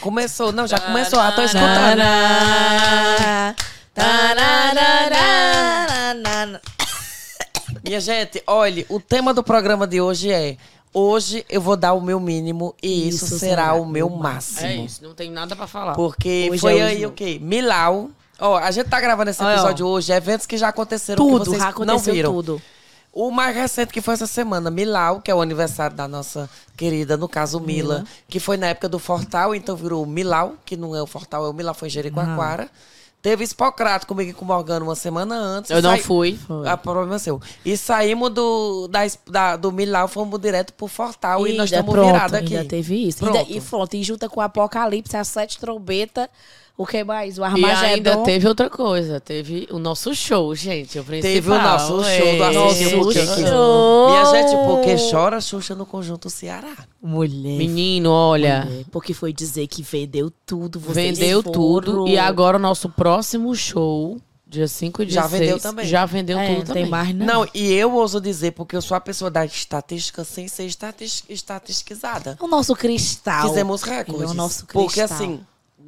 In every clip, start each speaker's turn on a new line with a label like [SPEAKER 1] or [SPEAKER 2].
[SPEAKER 1] Começou, não, já começou, ah, tô escutando. Minha gente, olha, o tema do programa de hoje é Hoje eu vou dar o meu mínimo e isso,
[SPEAKER 2] Isso
[SPEAKER 1] será,
[SPEAKER 2] será
[SPEAKER 1] o meu máximo.
[SPEAKER 3] É isso, não tem nada pra falar.
[SPEAKER 1] Porque
[SPEAKER 2] Hoje
[SPEAKER 1] foi
[SPEAKER 2] é
[SPEAKER 1] aí
[SPEAKER 2] não.
[SPEAKER 1] o quê? Milau. Ó, a gente tá gravando esse episódio hoje, eventos que já aconteceram que
[SPEAKER 2] Tudo,
[SPEAKER 1] vocês
[SPEAKER 2] já
[SPEAKER 1] não
[SPEAKER 2] aconteceu
[SPEAKER 1] viram.
[SPEAKER 2] tudo.
[SPEAKER 1] O mais recente que foi essa semana, Milau, que é o aniversário da nossa querida, no caso Mila, que foi na época do Fortal, então virou Milau, que não é o Fortal, é o Milau, foi em Jericoacoara. Teve Hipocrato comigo e com o Morgano uma semana antes.
[SPEAKER 3] Eu não
[SPEAKER 1] Sai-
[SPEAKER 3] fui.
[SPEAKER 1] A problema é seu. E saímos do, da, da- do Milau, fomos direto pro Fortal e, nós
[SPEAKER 2] Ainda,
[SPEAKER 1] estamos virados aqui.
[SPEAKER 2] Ainda teve isso.
[SPEAKER 1] Pronto.
[SPEAKER 2] Ainda- e pronto, e junta com o Apocalipse, as sete trombetas, o que mais? O
[SPEAKER 3] E
[SPEAKER 2] Armagedon.
[SPEAKER 3] ainda teve outra coisa. Teve o nosso show, gente. O principal.
[SPEAKER 1] Teve o nosso show do
[SPEAKER 3] É.
[SPEAKER 1] Assistir
[SPEAKER 2] Nosso show.
[SPEAKER 1] Minha gente, porque chora Xuxa no conjunto Ceará.
[SPEAKER 2] Mulher.
[SPEAKER 3] Menino, olha.
[SPEAKER 2] mulher, Porque foi dizer que vendeu tudo. vocês
[SPEAKER 3] Vendeu
[SPEAKER 2] foram.
[SPEAKER 3] tudo. E agora o nosso próximo show, dia 5 de
[SPEAKER 1] Já vendeu também.
[SPEAKER 3] Já vendeu
[SPEAKER 2] É,
[SPEAKER 3] tudo
[SPEAKER 2] não
[SPEAKER 3] também.
[SPEAKER 2] tem mais não.
[SPEAKER 1] Não, e eu ouso dizer, porque eu sou a pessoa da estatística sem ser estatis- estatisticizada.
[SPEAKER 2] O nosso cristal.
[SPEAKER 1] Fizemos recordes.
[SPEAKER 2] é o nosso cristal.
[SPEAKER 1] porque assim,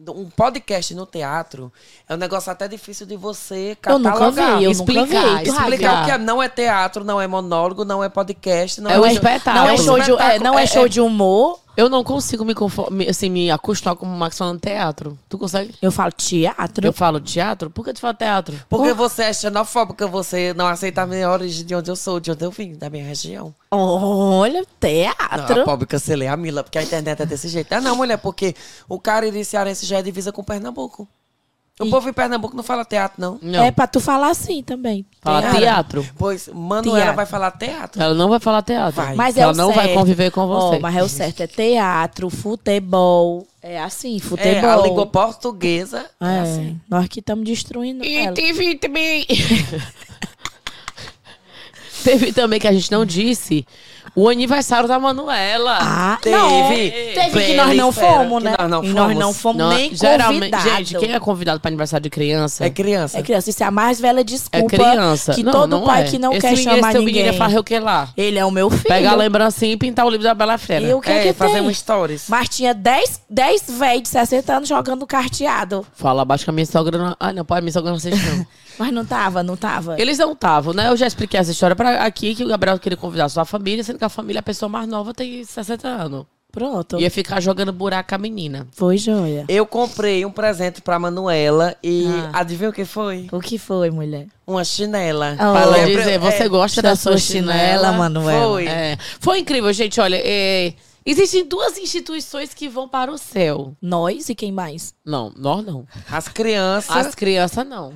[SPEAKER 1] um podcast no teatro é um negócio até difícil de você
[SPEAKER 2] Eu nunca
[SPEAKER 1] catalogar.
[SPEAKER 2] vi, eu
[SPEAKER 3] explicar,
[SPEAKER 1] Explicar o que é, não é teatro, não é monólogo, não é podcast, não
[SPEAKER 3] É
[SPEAKER 1] é,
[SPEAKER 3] um espetáculo.
[SPEAKER 2] Não é show de, é, não é,
[SPEAKER 1] é-
[SPEAKER 2] show
[SPEAKER 1] é-
[SPEAKER 2] de humor.
[SPEAKER 3] Eu não consigo me, conform- assim, me acostumar com o Max falando teatro. Tu consegue?
[SPEAKER 2] Eu falo teatro.
[SPEAKER 3] Eu falo teatro? Por que tu fala teatro?
[SPEAKER 1] Porque você é xenofóbica, você não aceita a minha origem de onde eu sou, de onde eu vim, da minha região.
[SPEAKER 2] Olha,
[SPEAKER 1] Não,
[SPEAKER 2] teatro.
[SPEAKER 1] a pobre cancelei a Mila, porque a internet é desse jeito. Ah, não, mulher, porque o Cariri Cearense já é divisa com Pernambuco. O povo em Pernambuco não fala teatro, não.
[SPEAKER 3] Não.
[SPEAKER 2] É pra tu falar assim também.
[SPEAKER 3] Fala
[SPEAKER 1] Cara,
[SPEAKER 3] teatro.
[SPEAKER 1] Pois Manuela
[SPEAKER 2] Teatro.
[SPEAKER 1] vai falar teatro.
[SPEAKER 3] Ela não vai falar teatro.
[SPEAKER 1] Vai.
[SPEAKER 2] Mas é
[SPEAKER 3] Ela
[SPEAKER 2] o
[SPEAKER 3] não vai
[SPEAKER 2] certo.
[SPEAKER 3] conviver com você.
[SPEAKER 2] Mas é o certo. É teatro, futebol. É assim,
[SPEAKER 1] É,
[SPEAKER 2] futebol.
[SPEAKER 1] a língua portuguesa é,
[SPEAKER 2] É,
[SPEAKER 1] assim.
[SPEAKER 2] nós que estamos destruindo
[SPEAKER 3] E
[SPEAKER 2] ela.
[SPEAKER 3] teve também. teve também que a gente não disse o aniversário da Manuela.
[SPEAKER 2] Ah,
[SPEAKER 1] Teve.
[SPEAKER 2] não. Teve que nós não fomos, né?
[SPEAKER 1] nós não
[SPEAKER 2] e nós
[SPEAKER 1] fomos.
[SPEAKER 2] não fomos
[SPEAKER 3] Não,
[SPEAKER 2] nem
[SPEAKER 3] geralmente,
[SPEAKER 2] convidados.
[SPEAKER 3] gente, quem é convidado para aniversário de criança?
[SPEAKER 1] É criança.
[SPEAKER 2] É criança. Isso é a mais velha desculpa
[SPEAKER 3] É criança.
[SPEAKER 2] que
[SPEAKER 3] não,
[SPEAKER 2] todo
[SPEAKER 3] não
[SPEAKER 2] pai
[SPEAKER 3] é.
[SPEAKER 2] que não
[SPEAKER 3] Esse
[SPEAKER 2] quer
[SPEAKER 3] menino,
[SPEAKER 2] chamar ninguém.
[SPEAKER 3] menino ia fazer o que lá?
[SPEAKER 2] Ele é o meu filho.
[SPEAKER 3] Pegar a lembrancinha e pintar o livro da Bela Fera.
[SPEAKER 2] E o que é,
[SPEAKER 1] É,
[SPEAKER 2] que
[SPEAKER 1] fazer
[SPEAKER 2] tem?
[SPEAKER 1] um stories.
[SPEAKER 2] Mas tinha 10, 10 velhos de 60 anos jogando carteado.
[SPEAKER 3] Fala abaixo que a minha sogra não... Ah, não, pode, minha sogra não assiste não.
[SPEAKER 2] Mas não tava, não tava.
[SPEAKER 3] Eles não estavam, né? Eu já expliquei essa história pra aqui, que o Gabriel queria convidar a sua família, sendo que a família, a pessoa mais nova, tem 60 anos.
[SPEAKER 2] Pronto.
[SPEAKER 3] Ia ficar jogando buraco com a menina.
[SPEAKER 2] Foi joia.
[SPEAKER 1] Eu comprei um presente pra Manuela e
[SPEAKER 2] Ah.
[SPEAKER 1] adivinha o que foi?
[SPEAKER 2] O que foi, mulher?
[SPEAKER 1] Uma chinela.
[SPEAKER 2] Oh.
[SPEAKER 3] Pra ela dizer, você
[SPEAKER 1] é,
[SPEAKER 3] gosta da sua chinela?
[SPEAKER 2] Manuela.
[SPEAKER 1] Foi.
[SPEAKER 3] É. Foi incrível, gente. Olha, é, existem duas instituições que vão para o céu.
[SPEAKER 2] Nós e quem mais?
[SPEAKER 3] Não, nós não.
[SPEAKER 1] As crianças,
[SPEAKER 3] As crianças não.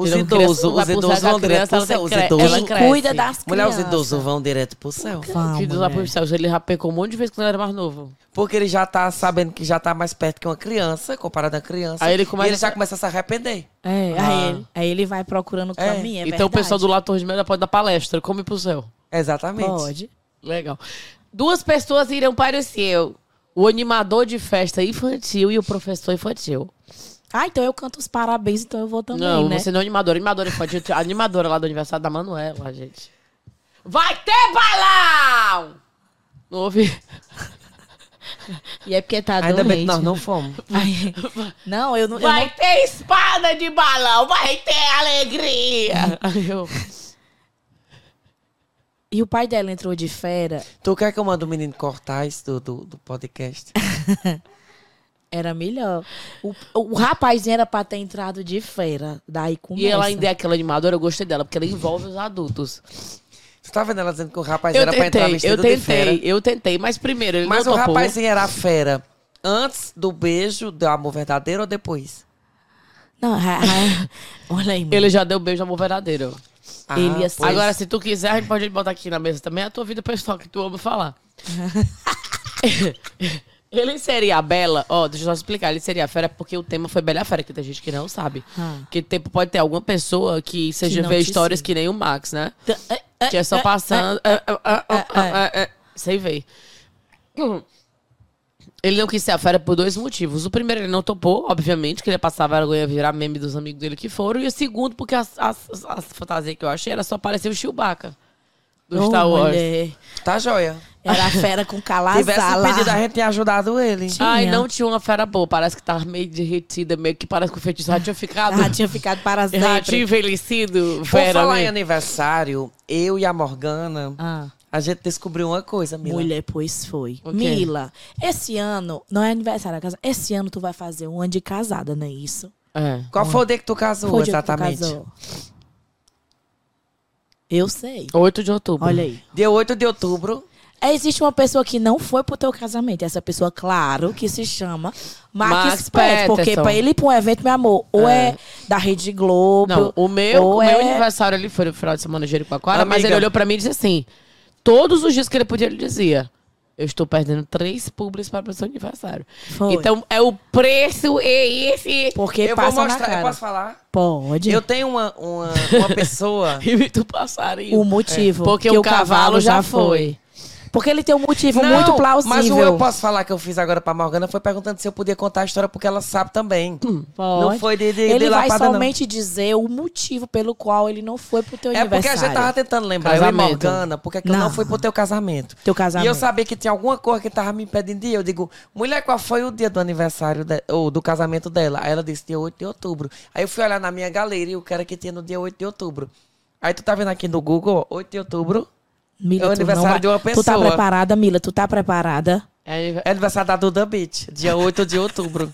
[SPEAKER 1] Os idosos, os idosos vão direto pro céu. Os idosos,
[SPEAKER 2] cuida das
[SPEAKER 1] mulher, os
[SPEAKER 2] crianças?
[SPEAKER 1] idosos vão direto pro céu.
[SPEAKER 2] Vamos,
[SPEAKER 3] Filho lá pro céu, ele já pecou um monte de vezes quando ele era mais novo.
[SPEAKER 1] Porque ele já tá sabendo que já tá mais perto que uma criança, comparado a criança.
[SPEAKER 3] Aí ele começa
[SPEAKER 1] e ele já começa a se arrepender.
[SPEAKER 2] É,
[SPEAKER 1] Ah.
[SPEAKER 2] aí, ele, aí ele vai procurando o
[SPEAKER 1] É.
[SPEAKER 2] caminho, é
[SPEAKER 3] então o pessoal do La Torre de Mela pode dar palestra, come pro céu.
[SPEAKER 1] Exatamente.
[SPEAKER 2] Pode.
[SPEAKER 3] Legal. Duas pessoas irão para o céu. O animador de festa infantil e o professor infantil.
[SPEAKER 2] Ah, então eu canto os parabéns, então eu vou também,
[SPEAKER 3] não,
[SPEAKER 2] né?
[SPEAKER 3] você não é animadora. Animadora infantil. A animadora lá do aniversário da Manuela, gente. Vai ter balão! Não ouvi?
[SPEAKER 2] E é porque tá
[SPEAKER 1] Ainda bem que nós não fomos.
[SPEAKER 2] Ai, não, eu não... eu
[SPEAKER 3] Vai
[SPEAKER 2] não-
[SPEAKER 3] ter espada de balão, vai ter alegria. Eu,
[SPEAKER 2] E o pai dela entrou de fera,
[SPEAKER 1] Tu quer que eu mande o menino cortar isso do, do, do podcast?
[SPEAKER 2] era melhor. O, o rapazinho era pra ter entrado de fera. Daí começa.
[SPEAKER 3] e ela ainda é aquela animadora, eu gostei dela, porque ela envolve os adultos.
[SPEAKER 1] Tu tá vendo ela dizendo que o rapaz
[SPEAKER 3] Eu
[SPEAKER 1] era pra entrar
[SPEAKER 3] tentei,
[SPEAKER 1] vestido
[SPEAKER 3] eu
[SPEAKER 1] de
[SPEAKER 3] tentei,
[SPEAKER 1] fera?
[SPEAKER 3] eu tentei, mas primeiro ele
[SPEAKER 1] Mas o
[SPEAKER 3] topou.
[SPEAKER 1] rapazinho era fera antes do beijo do amor verdadeiro ou depois?
[SPEAKER 2] Não, ah, olha aí,
[SPEAKER 3] Ele já deu beijo amor verdadeiro.
[SPEAKER 1] Ah,
[SPEAKER 2] Ele ia-
[SPEAKER 1] pois.
[SPEAKER 3] Agora, se tu quiser, a gente pode botar aqui na mesa também a tua vida pessoal, que tu ama falar. ele seria a Bela, ó, deixa eu só explicar, ele seria a fera porque o tema foi Bela e a Fera, que tem gente que não sabe.
[SPEAKER 2] Ah.
[SPEAKER 3] Que tipo, pode ter alguma pessoa que seja ver histórias
[SPEAKER 2] siga.
[SPEAKER 3] que nem o Max, né?
[SPEAKER 2] É,
[SPEAKER 3] Que é só passando. é, é, é, é, é, é, Sem ver. Ele não quis ser a fera por dois motivos. O primeiro, ele não topou, obviamente, que ele ia passar vergonha virar meme dos amigos dele que foram. E o segundo, porque as, as, as fantasias que eu achei era só parecer o Chewbacca. Do Star Wars.
[SPEAKER 2] mulher.
[SPEAKER 1] Tá joia.
[SPEAKER 2] Era a fera com calazar
[SPEAKER 1] Tivesse pedido, a gente tinha ajudado ele.
[SPEAKER 2] Tinha.
[SPEAKER 3] Ai, não tinha uma fera boa. Parece que tava meio derretida, meio que parece que o feitiço já tinha ficado.
[SPEAKER 2] Já tinha ficado para
[SPEAKER 3] Já tinha
[SPEAKER 2] sempre.
[SPEAKER 3] envelhecido.
[SPEAKER 1] Por
[SPEAKER 3] Fera,
[SPEAKER 1] falar em
[SPEAKER 3] né?
[SPEAKER 1] aniversário, eu e a Morgana,
[SPEAKER 2] Ah,
[SPEAKER 1] a gente descobriu uma coisa, Mila.
[SPEAKER 2] mulher, pois foi.
[SPEAKER 3] O quê?
[SPEAKER 2] Mila, esse ano, não é aniversário da casa, esse ano tu vai fazer um ano de casada, não é isso?
[SPEAKER 3] É.
[SPEAKER 1] Qual foi o dia que tu casou,
[SPEAKER 2] Foi que tu
[SPEAKER 1] exatamente?
[SPEAKER 2] casou. Eu sei.
[SPEAKER 3] 8 de outubro.
[SPEAKER 2] Olha aí.
[SPEAKER 1] Dia 8 de outubro.
[SPEAKER 2] É, Existe uma pessoa que não foi pro teu casamento. Essa pessoa, claro, que se chama Max,
[SPEAKER 3] Max
[SPEAKER 2] Pet. Porque pra ele ir pra um evento, meu amor, ou é, da Rede Globo.
[SPEAKER 3] Não, o meu,
[SPEAKER 2] ou
[SPEAKER 3] o meu
[SPEAKER 2] é...
[SPEAKER 3] aniversário ele foi no final de semana de Jericoacoara, mas ele olhou pra mim e disse assim: todos os dias que ele podia, ele dizia. Eu estou perdendo três publis para o seu aniversário.
[SPEAKER 2] Foi.
[SPEAKER 3] Então, é o preço é esse.
[SPEAKER 2] Porque
[SPEAKER 1] eu vou
[SPEAKER 2] passa na
[SPEAKER 1] mostrar, eu
[SPEAKER 2] cara.
[SPEAKER 1] posso falar?
[SPEAKER 2] Pode.
[SPEAKER 1] Eu tenho uma, uma, uma pessoa.
[SPEAKER 3] E tu passarinho.
[SPEAKER 2] O motivo.
[SPEAKER 3] Porque
[SPEAKER 2] que
[SPEAKER 3] o cavalo já foi.
[SPEAKER 2] Porque ele tem um motivo
[SPEAKER 1] Não,
[SPEAKER 2] muito plausível.
[SPEAKER 1] Mas o eu posso falar que eu fiz agora pra Morgana foi perguntando se eu podia contar a história, porque ela sabe também.
[SPEAKER 2] Pode.
[SPEAKER 1] Não foi de, de,
[SPEAKER 2] Ele
[SPEAKER 1] de
[SPEAKER 2] vai
[SPEAKER 1] lapada, não.
[SPEAKER 2] somente dizer o motivo pelo qual ele não foi pro teu
[SPEAKER 1] É porque a
[SPEAKER 2] aniversário.
[SPEAKER 1] gente tava tentando lembrar, eu e
[SPEAKER 3] Casamento.
[SPEAKER 1] Morgana, porque que eu não
[SPEAKER 2] Não.
[SPEAKER 1] fui pro teu casamento.
[SPEAKER 2] Teu casamento.
[SPEAKER 1] E eu sabia que tinha alguma coisa que tava me impedindo de ir. Eu digo, mulher, qual foi o dia do aniversário, de- ou do casamento dela? Aí ela disse, dia 8 de outubro. Aí eu fui olhar na minha galeria o era que tinha no dia 8 de outubro. Aí tu tá vendo aqui no Google, 8 de outubro,
[SPEAKER 2] Mila,
[SPEAKER 1] É o aniversário
[SPEAKER 2] vai-
[SPEAKER 1] de uma
[SPEAKER 2] Tu tá
[SPEAKER 1] pessoa.
[SPEAKER 2] preparada, Mila? Tu tá preparada?
[SPEAKER 3] É,
[SPEAKER 1] é aniversário da Duda Beach, dia 8 de outubro.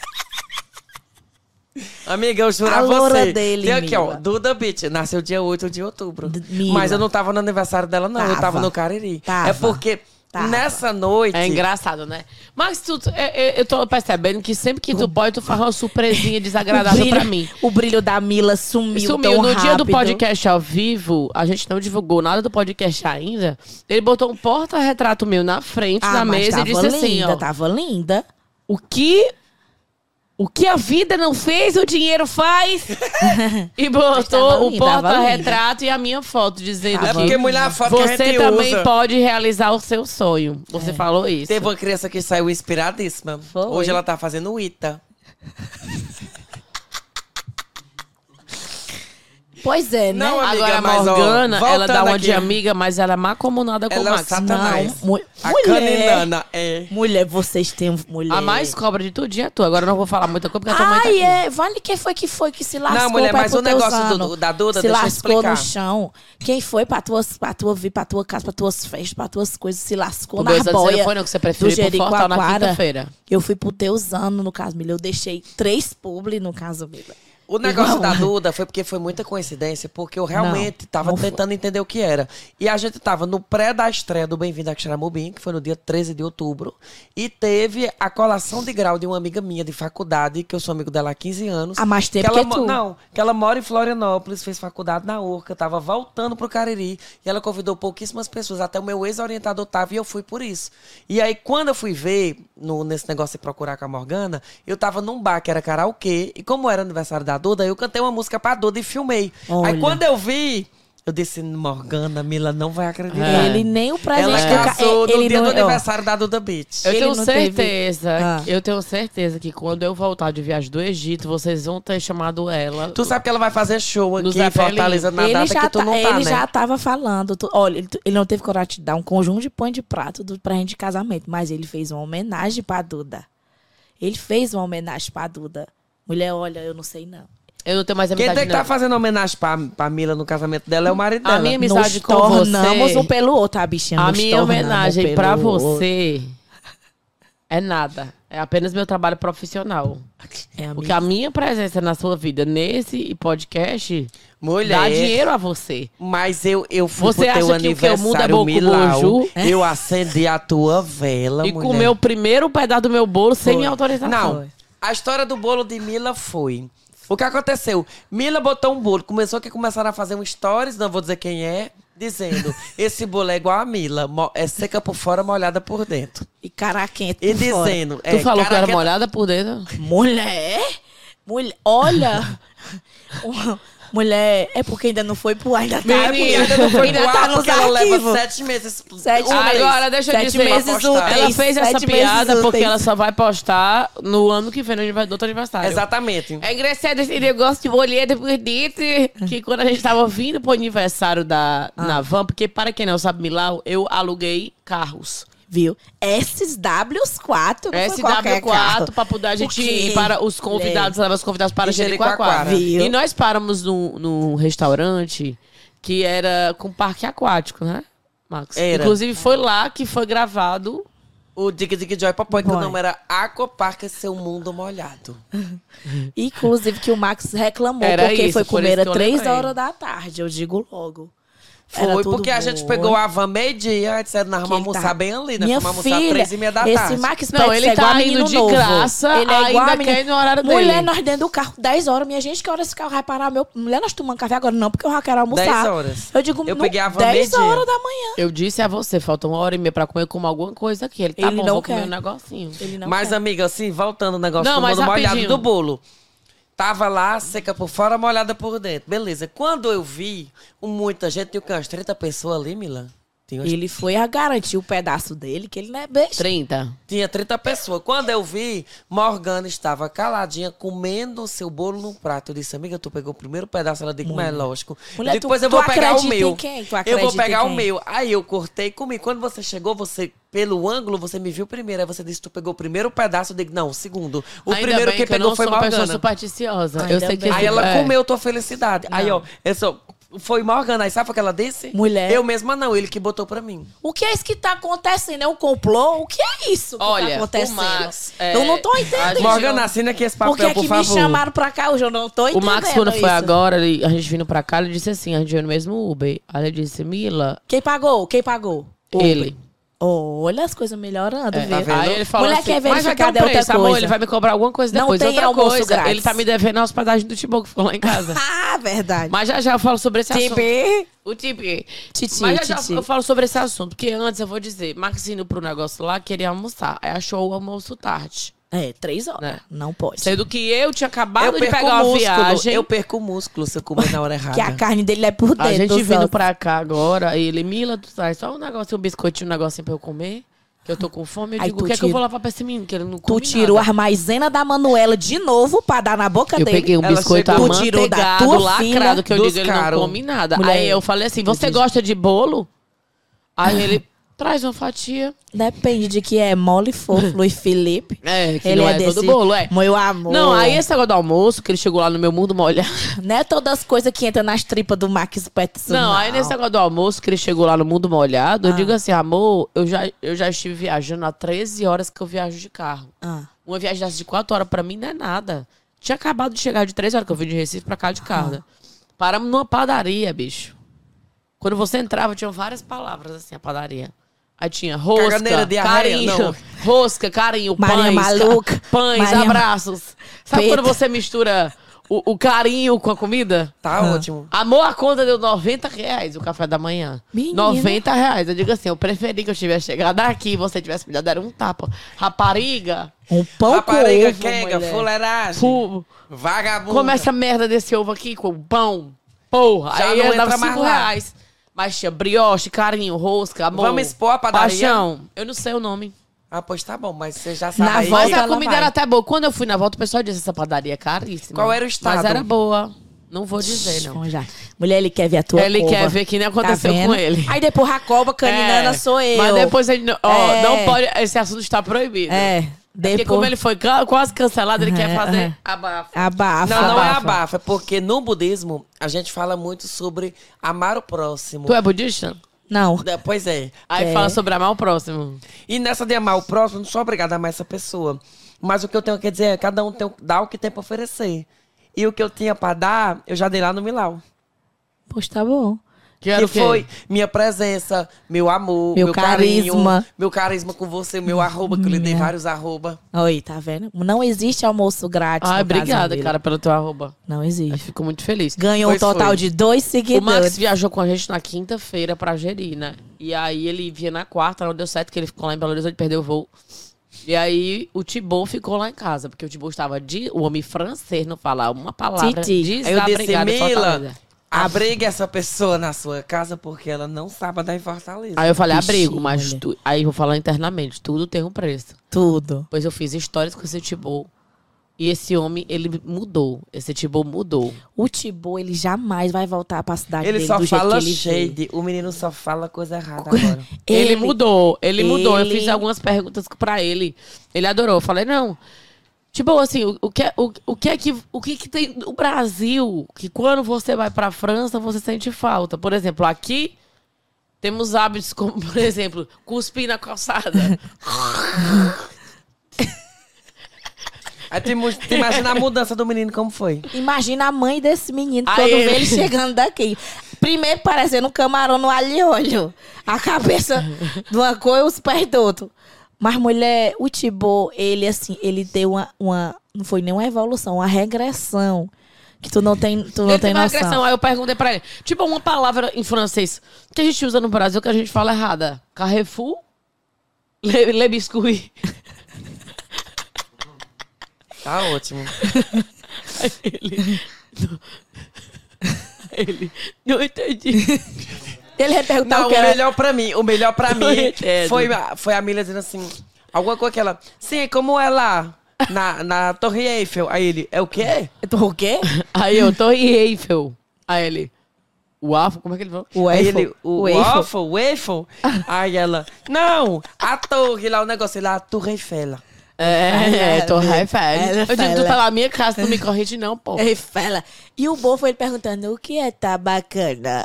[SPEAKER 1] Amiga, eu juro
[SPEAKER 2] A
[SPEAKER 1] a você.
[SPEAKER 2] dele,
[SPEAKER 1] Tem aqui, ó,
[SPEAKER 2] Mila.
[SPEAKER 1] Duda Beach, nasceu dia 8 de outubro.
[SPEAKER 2] D- Mila.
[SPEAKER 1] Mas eu não tava no aniversário dela, não. Eu
[SPEAKER 2] Tava.
[SPEAKER 1] tava no Cariri.
[SPEAKER 2] Tava.
[SPEAKER 1] É porque
[SPEAKER 2] Tava.
[SPEAKER 1] nessa noite.
[SPEAKER 3] é engraçado, né? Mas tu, é- é- eu tô percebendo que sempre que tu pode, tu faz uma surpresinha desagradável pra mim.
[SPEAKER 2] O brilho da Mila sumiu,
[SPEAKER 3] Sumiu.
[SPEAKER 2] tão
[SPEAKER 3] No dia do
[SPEAKER 2] rápido.
[SPEAKER 3] podcast ao vivo, a gente não divulgou nada do podcast ainda. Ele botou um porta-retrato meu na frente
[SPEAKER 2] Ah,
[SPEAKER 3] da
[SPEAKER 2] mas
[SPEAKER 3] mesa e disse assim,
[SPEAKER 2] linda,
[SPEAKER 3] ó.
[SPEAKER 2] tava linda.
[SPEAKER 3] O que... O que a vida não fez, o dinheiro faz. e botou o porta-retrato e a minha foto, dizendo
[SPEAKER 1] É porque mulher foto
[SPEAKER 3] você também
[SPEAKER 1] usa.
[SPEAKER 3] pode realizar o seu sonho. Você falou isso.
[SPEAKER 1] Teve uma criança que saiu inspiradíssima.
[SPEAKER 2] Foi.
[SPEAKER 1] Hoje ela tá fazendo o ITA.
[SPEAKER 2] Pois é, né?
[SPEAKER 1] Não, amiga,
[SPEAKER 3] Agora a
[SPEAKER 1] mas, ó,
[SPEAKER 3] Morgana, ela dá uma
[SPEAKER 1] aqui.
[SPEAKER 3] de amiga, mas ela é macomunada com
[SPEAKER 1] Ela
[SPEAKER 3] o
[SPEAKER 1] é o
[SPEAKER 3] Max.
[SPEAKER 1] Satanás.
[SPEAKER 2] Não, mu-
[SPEAKER 1] A
[SPEAKER 2] mulher.
[SPEAKER 1] caninana é.
[SPEAKER 2] Mulher, vocês têm mulher.
[SPEAKER 3] A mais cobra de tudinho é tu. Agora eu não vou falar muita coisa porque a tua mãe tá
[SPEAKER 2] Ai,
[SPEAKER 3] aqui.
[SPEAKER 2] é. Vale quem foi que foi que se lascou
[SPEAKER 1] Não, mulher, mas o negócio do- da Duda,
[SPEAKER 2] Se
[SPEAKER 1] deixa eu
[SPEAKER 2] lascou
[SPEAKER 1] explicar.
[SPEAKER 2] no chão. Quem foi pra tuas, pra tua vir, pra tua casa, pra tuas festas, pra tuas coisas, se lascou
[SPEAKER 3] Por
[SPEAKER 2] na
[SPEAKER 3] anos você
[SPEAKER 2] boia.
[SPEAKER 3] não foi, não, que você preferiu pro Fortal na quinta-feira.
[SPEAKER 2] Eu fui pro teus anos no caso, Mila. Eu deixei três publi no caso, Mila.
[SPEAKER 1] O negócio da Duda foi porque foi muita coincidência, porque eu realmente
[SPEAKER 2] Não,
[SPEAKER 1] tava
[SPEAKER 2] não foi.
[SPEAKER 1] tentando entender o que era. E a gente tava no pré da estreia do Bem-vindo a Xaramubim, que foi no dia 13 de outubro, e teve a colação de grau de uma amiga minha de faculdade, que eu sou amigo dela há 15 anos.
[SPEAKER 2] Há mais tempo
[SPEAKER 1] que ela
[SPEAKER 2] que tu.
[SPEAKER 1] Não, que ela mora em Florianópolis, fez faculdade na Urca, tava voltando pro Cariri, e ela convidou pouquíssimas pessoas, até o meu ex-orientador tava, e eu fui por isso. E aí, quando eu fui ver, no, nesse negócio de procurar com a Morgana, eu tava num bar que era karaokê, e como era aniversário da Duda, eu cantei uma música pra Duda e filmei. Aí
[SPEAKER 2] Olha.
[SPEAKER 1] quando eu vi, eu disse, Morgana, Mila não vai acreditar.
[SPEAKER 3] É.
[SPEAKER 2] Ele nem o presente
[SPEAKER 1] Ela
[SPEAKER 2] do ca-
[SPEAKER 1] casou
[SPEAKER 2] ele
[SPEAKER 1] no dia
[SPEAKER 2] não,
[SPEAKER 1] do
[SPEAKER 2] ó,
[SPEAKER 1] aniversário da Duda Beach.
[SPEAKER 3] Eu
[SPEAKER 2] Ele
[SPEAKER 3] tenho
[SPEAKER 2] não teve-
[SPEAKER 3] certeza,
[SPEAKER 2] Ah.
[SPEAKER 3] eu tenho certeza que quando eu voltar de viagem do Egito, vocês vão ter chamado ela.
[SPEAKER 1] Tu sabe que ela vai fazer show aqui em Fortaleza na
[SPEAKER 2] ele
[SPEAKER 1] data que tu
[SPEAKER 2] tá-
[SPEAKER 1] não tá,
[SPEAKER 2] ele
[SPEAKER 1] né?
[SPEAKER 2] já tava falando. tu- olha, ele, ele não teve coragem de dar um conjunto de pão de prato do presente de casamento, mas ele fez uma homenagem pra Duda. Ele fez uma homenagem pra Duda. Mulher, olha, eu não sei não.
[SPEAKER 3] Eu não tenho mais
[SPEAKER 1] Quem
[SPEAKER 3] amizade
[SPEAKER 1] tem que
[SPEAKER 3] não.
[SPEAKER 1] fazendo homenagem pra, pra Mila no casamento dela é o marido
[SPEAKER 3] A
[SPEAKER 1] dela.
[SPEAKER 3] minha amizade
[SPEAKER 2] Nos
[SPEAKER 3] com
[SPEAKER 2] tornamos
[SPEAKER 3] você-
[SPEAKER 2] um pelo outro, a bichinha.
[SPEAKER 3] A
[SPEAKER 2] nos
[SPEAKER 3] minha homenagem
[SPEAKER 2] um
[SPEAKER 3] pra
[SPEAKER 2] pelo outro.
[SPEAKER 3] você é nada. É apenas meu trabalho profissional.
[SPEAKER 2] É, amiga.
[SPEAKER 3] Porque a minha presença na sua vida nesse podcast
[SPEAKER 1] Mulher.
[SPEAKER 3] dá dinheiro a você.
[SPEAKER 1] Mas eu, eu fui
[SPEAKER 3] Você
[SPEAKER 1] pro teu
[SPEAKER 3] acha que o que? O mundo é
[SPEAKER 1] aniversário
[SPEAKER 3] boco
[SPEAKER 1] Milau. Eu acendi a tua vela,
[SPEAKER 3] e
[SPEAKER 1] mulher.
[SPEAKER 3] comeu o primeiro pedaço do meu bolo sem
[SPEAKER 2] Foi.
[SPEAKER 3] minha autorização.
[SPEAKER 1] Não,
[SPEAKER 2] Foi.
[SPEAKER 1] A história do bolo de Mila foi... O que aconteceu? Mila botou um bolo. Começou que começaram a fazer um stories, não vou dizer quem é, dizendo... esse bolo é igual a Mila. É seca por fora, molhada por dentro.
[SPEAKER 2] E cara quente
[SPEAKER 1] E
[SPEAKER 2] por fora.
[SPEAKER 1] dizendo...
[SPEAKER 3] Tu
[SPEAKER 1] é,
[SPEAKER 3] falou que eu era molhada por dentro?
[SPEAKER 2] Mulher? Mulher, olha. Mulher, é porque ainda não foi pro ainda tá.
[SPEAKER 3] Menina,
[SPEAKER 1] Ainda não foi
[SPEAKER 2] ainda
[SPEAKER 1] pro
[SPEAKER 2] tá
[SPEAKER 1] porque ela leva sete meses.
[SPEAKER 2] Sete
[SPEAKER 1] um mês.
[SPEAKER 3] Agora, deixa eu
[SPEAKER 2] Sete
[SPEAKER 3] dizer.
[SPEAKER 2] meses úteis.
[SPEAKER 3] Ela fez essa piada porque
[SPEAKER 2] úteis.
[SPEAKER 3] ela só vai postar no ano que vem, no outro aniversário.
[SPEAKER 1] Exatamente.
[SPEAKER 3] É engraçado esse negócio de bolheta por dentro, que quando a gente tava vindo pro aniversário da
[SPEAKER 2] Ah.
[SPEAKER 3] na van, porque para quem não sabe, Milau, eu aluguei carros.
[SPEAKER 2] Viu? SW4. não foi qualquer carro.
[SPEAKER 3] SW4 pra poder a gente ir para os convidados, levar os convidados para Jericoacoara. E nós paramos num, num restaurante que era com parque aquático, né, Max?
[SPEAKER 1] Era.
[SPEAKER 3] Inclusive foi lá que foi gravado
[SPEAKER 1] O Dig Dig Joy Papai, que o
[SPEAKER 2] Boy.
[SPEAKER 1] nome era Aquapark Seu Mundo Molhado.
[SPEAKER 2] Inclusive que o Max reclamou
[SPEAKER 3] Era
[SPEAKER 2] porque
[SPEAKER 3] isso,
[SPEAKER 2] foi
[SPEAKER 3] por
[SPEAKER 2] comer
[SPEAKER 3] eu
[SPEAKER 2] três horas da tarde, eu digo logo.
[SPEAKER 1] Foi porque a gente
[SPEAKER 2] bom.
[SPEAKER 1] pegou a van meio-dia, disseram, nós vamos
[SPEAKER 2] ele
[SPEAKER 1] almoçar
[SPEAKER 2] tá-
[SPEAKER 1] bem ali, nós
[SPEAKER 2] Minha
[SPEAKER 1] vamos almoçar
[SPEAKER 2] filha,
[SPEAKER 1] três e meia da
[SPEAKER 2] esse
[SPEAKER 1] tarde.
[SPEAKER 2] Max
[SPEAKER 3] Não, ele
[SPEAKER 2] é
[SPEAKER 3] tá indo de
[SPEAKER 2] novo.
[SPEAKER 3] graça,
[SPEAKER 2] ele é igual a
[SPEAKER 3] quer ir no horário
[SPEAKER 2] Mulher,
[SPEAKER 3] dele.
[SPEAKER 2] nós dentro do carro, 10 horas. Minha gente, que hora esse carro vai parar? Meu... Mulher, nós tomamos café agora? Não, porque eu já quero almoçar.
[SPEAKER 1] 10 horas.
[SPEAKER 2] Eu digo,
[SPEAKER 1] Eu peguei a van
[SPEAKER 2] 10
[SPEAKER 1] meio-dia.
[SPEAKER 2] horas da manhã.
[SPEAKER 3] Eu disse a você, falta uma hora e meia pra comer como alguma coisa aqui. Ele tá
[SPEAKER 2] Ele
[SPEAKER 3] bom,
[SPEAKER 2] não
[SPEAKER 3] vou
[SPEAKER 2] quer.
[SPEAKER 3] comer um negocinho.
[SPEAKER 2] Ele não
[SPEAKER 1] Mas,
[SPEAKER 2] quer.
[SPEAKER 1] amiga, assim, voltando ao negócio
[SPEAKER 3] Não,
[SPEAKER 1] do
[SPEAKER 3] mas
[SPEAKER 1] mundo molhado
[SPEAKER 3] rapidinho.
[SPEAKER 1] do bolo. Tava lá, seca por fora, molhada por dentro. Beleza. Quando eu vi, muita gente, tinha o quê? Umas 30 pessoas ali, Milan? Tinha, umas-
[SPEAKER 2] Ele foi a garantir o pedaço dele, que ele não é besta.
[SPEAKER 3] 30.
[SPEAKER 1] tinha 30 pessoas. Quando eu vi, Morgana estava caladinha, comendo o seu bolo no prato. Eu disse, amiga, tu pegou o primeiro pedaço. Ela disse, mas é lógico.
[SPEAKER 2] Mulher,
[SPEAKER 1] Eu digo, depois
[SPEAKER 2] tu-
[SPEAKER 1] eu vou
[SPEAKER 2] tu
[SPEAKER 1] pegar o meu.
[SPEAKER 2] quem? Tu
[SPEAKER 1] Eu vou
[SPEAKER 2] em
[SPEAKER 1] pegar o meu. Aí eu cortei e comi. Quando você chegou, você, pelo ângulo, você me viu primeiro. Aí você disse, tu pegou o primeiro pedaço. Eu digo, não, o segundo. O
[SPEAKER 3] Ainda
[SPEAKER 1] primeiro
[SPEAKER 3] bem
[SPEAKER 1] que
[SPEAKER 3] eu
[SPEAKER 1] pegou
[SPEAKER 3] não
[SPEAKER 1] foi
[SPEAKER 3] sou uma pessoa
[SPEAKER 1] Morgana.
[SPEAKER 3] supersticiosa.
[SPEAKER 2] Ainda
[SPEAKER 3] eu sei que
[SPEAKER 2] bem.
[SPEAKER 3] esse-
[SPEAKER 1] Aí ela
[SPEAKER 3] é.
[SPEAKER 1] comeu tua felicidade. Aí, ó, eu só. Foi Morgana. Aí sabe o que ela disse?
[SPEAKER 2] Mulher.
[SPEAKER 1] Eu mesma não, ele que botou pra mim.
[SPEAKER 2] O que é isso que tá acontecendo? É um complô? O que é isso que
[SPEAKER 3] Olha,
[SPEAKER 2] tá acontecendo?
[SPEAKER 3] o Max, é,
[SPEAKER 2] eu não tô entendendo.
[SPEAKER 1] Morgana, assina aqui esse papel,
[SPEAKER 2] Por que,
[SPEAKER 1] por
[SPEAKER 2] que me
[SPEAKER 1] favor.
[SPEAKER 2] chamaram pra cá hoje? Eu não tô
[SPEAKER 3] O
[SPEAKER 2] entendendo
[SPEAKER 3] Max, quando foi
[SPEAKER 2] isso.
[SPEAKER 3] agora, ele- a gente vindo pra cá, ele disse assim, a gente veio no mesmo Uber. Aí ele disse, Mila,
[SPEAKER 2] Quem pagou? Quem pagou?
[SPEAKER 3] ele.
[SPEAKER 2] Olha as coisas melhorando,
[SPEAKER 3] É,
[SPEAKER 2] viu?
[SPEAKER 1] tá?
[SPEAKER 3] Aí ele falou
[SPEAKER 2] Mulher
[SPEAKER 3] assim,
[SPEAKER 2] quer
[SPEAKER 3] mas vai ter
[SPEAKER 2] verificar
[SPEAKER 3] um
[SPEAKER 2] de outra
[SPEAKER 3] preço, amor,
[SPEAKER 2] coisa.
[SPEAKER 3] ele vai me cobrar alguma coisa
[SPEAKER 2] Não
[SPEAKER 3] depois.
[SPEAKER 2] tem
[SPEAKER 3] outra
[SPEAKER 2] almoço
[SPEAKER 3] coisa,
[SPEAKER 2] grátis.
[SPEAKER 3] ele tá me devendo a hospedagem do Timão que ficou lá em casa.
[SPEAKER 2] Ah, verdade.
[SPEAKER 3] mas já já eu falo sobre esse assunto.
[SPEAKER 2] Tibi.
[SPEAKER 3] O Tibi.
[SPEAKER 2] Titi,
[SPEAKER 3] Mas já já
[SPEAKER 2] Titi.
[SPEAKER 3] eu falo sobre esse assunto, porque antes eu vou dizer, Max indo pro negócio lá, queria almoçar. Aí achou o almoço tarde.
[SPEAKER 2] É, três horas.
[SPEAKER 3] Né?
[SPEAKER 2] Não pode.
[SPEAKER 3] Sendo que eu tinha acabado
[SPEAKER 1] Eu
[SPEAKER 3] de pegar uma viagem.
[SPEAKER 1] Eu perco o músculo se eu comer na hora errada.
[SPEAKER 2] Que a carne dele é por dentro.
[SPEAKER 3] A gente vindo pra cá agora, ele, Mila, tu traz só um negocinho, um biscoitinho, um negocinho pra eu comer. Que eu tô com fome. Eu
[SPEAKER 2] Aí
[SPEAKER 3] digo,
[SPEAKER 2] tu
[SPEAKER 3] o que é que eu
[SPEAKER 2] tira-
[SPEAKER 3] vou lavar pra esse menino? Que ele não
[SPEAKER 2] Tu
[SPEAKER 3] come
[SPEAKER 2] tirou
[SPEAKER 3] nada.
[SPEAKER 2] a maisena da Manuela de novo pra dar na boca
[SPEAKER 3] Eu
[SPEAKER 2] dele.
[SPEAKER 3] peguei um
[SPEAKER 1] Ela
[SPEAKER 3] biscoito
[SPEAKER 2] Tu tirou da tua
[SPEAKER 3] lacrado,
[SPEAKER 2] filha
[SPEAKER 3] que eu digo, ele não come nada.
[SPEAKER 2] Mulher,
[SPEAKER 3] aí eu falei assim, você gosta de bolo? Aí ele, traz uma fatia.
[SPEAKER 2] Depende de que é mole fofo, Luiz Felipe.
[SPEAKER 3] É, que
[SPEAKER 2] Ele
[SPEAKER 3] não
[SPEAKER 2] é
[SPEAKER 3] é,
[SPEAKER 2] desse...
[SPEAKER 3] todo bolo, é.
[SPEAKER 2] Meu amor.
[SPEAKER 3] Não, aí esse negócio do almoço, que ele chegou lá no meu mundo molhado.
[SPEAKER 2] Não é todas as coisas que entram nas tripas do Max Petson.
[SPEAKER 3] Não, aí nesse negócio do almoço, que ele chegou lá no mundo molhado, eu
[SPEAKER 2] Ah.
[SPEAKER 3] digo assim, amor, eu já, eu já estive viajando há 13 horas que eu viajo de carro.
[SPEAKER 2] Ah.
[SPEAKER 3] Uma viagem de 4 horas pra mim não é nada. Tinha acabado de chegar de 3 horas que eu vim de Recife pra cá de carro. né? Paramos numa padaria, bicho. Quando você entrava, tinha várias palavras assim, a padaria. Aí tinha rosca, carinho,
[SPEAKER 1] não.
[SPEAKER 3] rosca, carinho,
[SPEAKER 2] Maria
[SPEAKER 3] pães, ca-
[SPEAKER 2] maluca,
[SPEAKER 3] pães,
[SPEAKER 2] Maria-
[SPEAKER 3] abraços. Sabe
[SPEAKER 2] Preta.
[SPEAKER 3] quando você mistura o, o carinho com a comida?
[SPEAKER 1] Tá
[SPEAKER 2] Ah.
[SPEAKER 1] ótimo.
[SPEAKER 3] Amor, a conta deu 90 reais o café da manhã.
[SPEAKER 2] Menina.
[SPEAKER 3] 90 reais. Eu digo assim, eu preferi que eu tivesse chegado aqui e você tivesse me dado era um tapa. Rapariga,
[SPEAKER 2] Um pão
[SPEAKER 1] Rapariga,
[SPEAKER 2] com ovo,
[SPEAKER 1] quenga, fuleiragem.
[SPEAKER 3] fu-
[SPEAKER 1] Vagabundo.
[SPEAKER 3] come essa merda desse ovo aqui com pão. Porra,
[SPEAKER 1] Já
[SPEAKER 3] aí
[SPEAKER 1] não
[SPEAKER 3] eu dava
[SPEAKER 1] entra mais
[SPEAKER 3] 5
[SPEAKER 1] lá.
[SPEAKER 3] Mas tinha brioche, carinho, rosca, amor.
[SPEAKER 1] Vamos expor a padaria?
[SPEAKER 3] Paixão. Eu não sei o nome.
[SPEAKER 1] Ah, pois tá bom, mas você já sabe
[SPEAKER 2] Na
[SPEAKER 1] aí.
[SPEAKER 2] volta
[SPEAKER 3] Mas a comida
[SPEAKER 2] vai.
[SPEAKER 3] era até boa. Quando eu fui na volta, o pessoal disse essa padaria é caríssima.
[SPEAKER 1] Qual era o estado?
[SPEAKER 3] Mas era boa. Não vou dizer, não.
[SPEAKER 2] Bom, já. Mulher, ele quer ver a tua
[SPEAKER 3] Ele
[SPEAKER 2] cova.
[SPEAKER 3] quer ver que nem aconteceu
[SPEAKER 2] Tá
[SPEAKER 3] com ele.
[SPEAKER 2] Aí depois a cova caninana
[SPEAKER 3] É,
[SPEAKER 2] sou eu.
[SPEAKER 3] Mas depois ele não, ó,
[SPEAKER 2] É.
[SPEAKER 3] não pode. Esse assunto está proibido.
[SPEAKER 2] É.
[SPEAKER 3] Porque
[SPEAKER 2] Depois...
[SPEAKER 3] como ele foi quase cancelado, ele quer
[SPEAKER 2] É,
[SPEAKER 3] fazer
[SPEAKER 2] é.
[SPEAKER 3] abafa.
[SPEAKER 2] Abafa.
[SPEAKER 1] Não, não é
[SPEAKER 2] abafa.
[SPEAKER 1] abafa, é porque no budismo a gente fala muito sobre amar o próximo.
[SPEAKER 3] Tu é budista?
[SPEAKER 2] Não.
[SPEAKER 1] É, Pois é.
[SPEAKER 3] Aí
[SPEAKER 2] É.
[SPEAKER 3] fala sobre amar o próximo.
[SPEAKER 1] E nessa de amar o próximo, não sou obrigada a amar essa pessoa. Mas o que eu tenho que dizer é cada um tem, dá o que tem pra oferecer. E o que eu tinha pra dar, eu já dei lá no Milau.
[SPEAKER 2] Pois tá bom.
[SPEAKER 3] Que o
[SPEAKER 1] foi minha presença, meu amor,
[SPEAKER 2] Meu
[SPEAKER 1] meu, carinho,
[SPEAKER 2] carisma.
[SPEAKER 1] meu carisma com você, meu arroba, que eu lhe dei vários arroba.
[SPEAKER 2] Oi, tá vendo? Não existe almoço grátis.
[SPEAKER 3] Ai,
[SPEAKER 2] no
[SPEAKER 3] obrigada, cara, pelo teu arroba.
[SPEAKER 2] Não
[SPEAKER 3] Eu
[SPEAKER 2] existe.
[SPEAKER 3] fico muito feliz.
[SPEAKER 2] Ganhou um
[SPEAKER 1] Pois
[SPEAKER 2] total
[SPEAKER 1] foi.
[SPEAKER 2] de dois
[SPEAKER 3] O
[SPEAKER 2] seguidores.
[SPEAKER 3] Max viajou com a gente na quinta-feira pra Jeri, né? E aí ele vinha na quarta, não deu certo, que ele ficou lá em Belo Horizonte, perdeu o voo. E aí o Tibô ficou lá em casa, porque o Tibô estava de. O homem francês não falar uma palavra.
[SPEAKER 2] Titi.
[SPEAKER 1] Aí eu
[SPEAKER 3] em
[SPEAKER 1] Mila. Abrigue essa pessoa na sua casa porque ela não sabe andar em Fortaleza.
[SPEAKER 3] Aí eu falei,
[SPEAKER 2] Vixe,
[SPEAKER 3] abrigo, mas
[SPEAKER 2] olha.
[SPEAKER 3] tu- aí eu vou falar internamente, tudo tem um preço.
[SPEAKER 2] Tudo.
[SPEAKER 3] Pois eu fiz histórias com esse Tibô. E esse homem, ele mudou. Esse Tibô mudou.
[SPEAKER 2] O Tibô, ele jamais vai voltar pra cidade
[SPEAKER 1] Ele
[SPEAKER 2] dele
[SPEAKER 1] só
[SPEAKER 2] do jeito
[SPEAKER 1] fala
[SPEAKER 2] que ele
[SPEAKER 1] shade. O menino só fala coisa errada agora.
[SPEAKER 3] Ele, mudou, ele, mudou. Eu
[SPEAKER 2] ele-
[SPEAKER 3] fiz algumas perguntas pra ele. Ele adorou. Eu falei, não. Tipo assim, o, o que, é- o, o que é que. O que, que tem no Brasil que quando você vai pra França, você sente falta? Por exemplo, aqui temos hábitos como, por exemplo, cuspir na calçada.
[SPEAKER 1] Aí tu, imagina a mudança do menino como foi.
[SPEAKER 2] Imagina a mãe desse menino
[SPEAKER 3] Aí
[SPEAKER 2] quando
[SPEAKER 3] ele-
[SPEAKER 2] vê ele chegando daqui. Primeiro parecendo um camarão no alho e óleo. A cabeça de uma cor e os pés do outro. Mas, mulher, o Tibô, ele, assim, ele deu uma, uma... Não foi nem uma evolução, uma regressão. Que tu não tem, tu não
[SPEAKER 3] Ele
[SPEAKER 2] tem
[SPEAKER 3] uma
[SPEAKER 2] noção.
[SPEAKER 3] agressão, aí eu perguntei pra ele. Tipo, uma palavra em francês que a gente usa no Brasil que a gente fala errada. Carrefour? Le, le biscuit.
[SPEAKER 1] Tá ótimo.
[SPEAKER 3] Ele. Ele. Não entendi.
[SPEAKER 2] Ele vai perguntar
[SPEAKER 1] Não,
[SPEAKER 2] o
[SPEAKER 1] o
[SPEAKER 2] que era.
[SPEAKER 1] melhor pra mim, o melhor pra mim foi, a- foi a Mila dizendo assim, alguma coisa que ela, sim, como é lá, na, na Torre Eiffel. Aí ele, é o quê?
[SPEAKER 2] Tu o quê?
[SPEAKER 3] Aí eu em Eiffel. Aí ele. Waffle, como é que ele falou?
[SPEAKER 2] O Eiffel.
[SPEAKER 1] ele, o,
[SPEAKER 2] O Eiffel.
[SPEAKER 1] waffle, o waffle. Aí ela, não, a torre lá, o negócio lá, a Torre Eiffel.
[SPEAKER 3] É, é,
[SPEAKER 2] É,
[SPEAKER 3] Eiffel. Eu digo, tu tá lá na minha casa, tu me corrige não, pô.
[SPEAKER 2] Ele fala. E o Bo foi ele perguntando o que é tá bacana.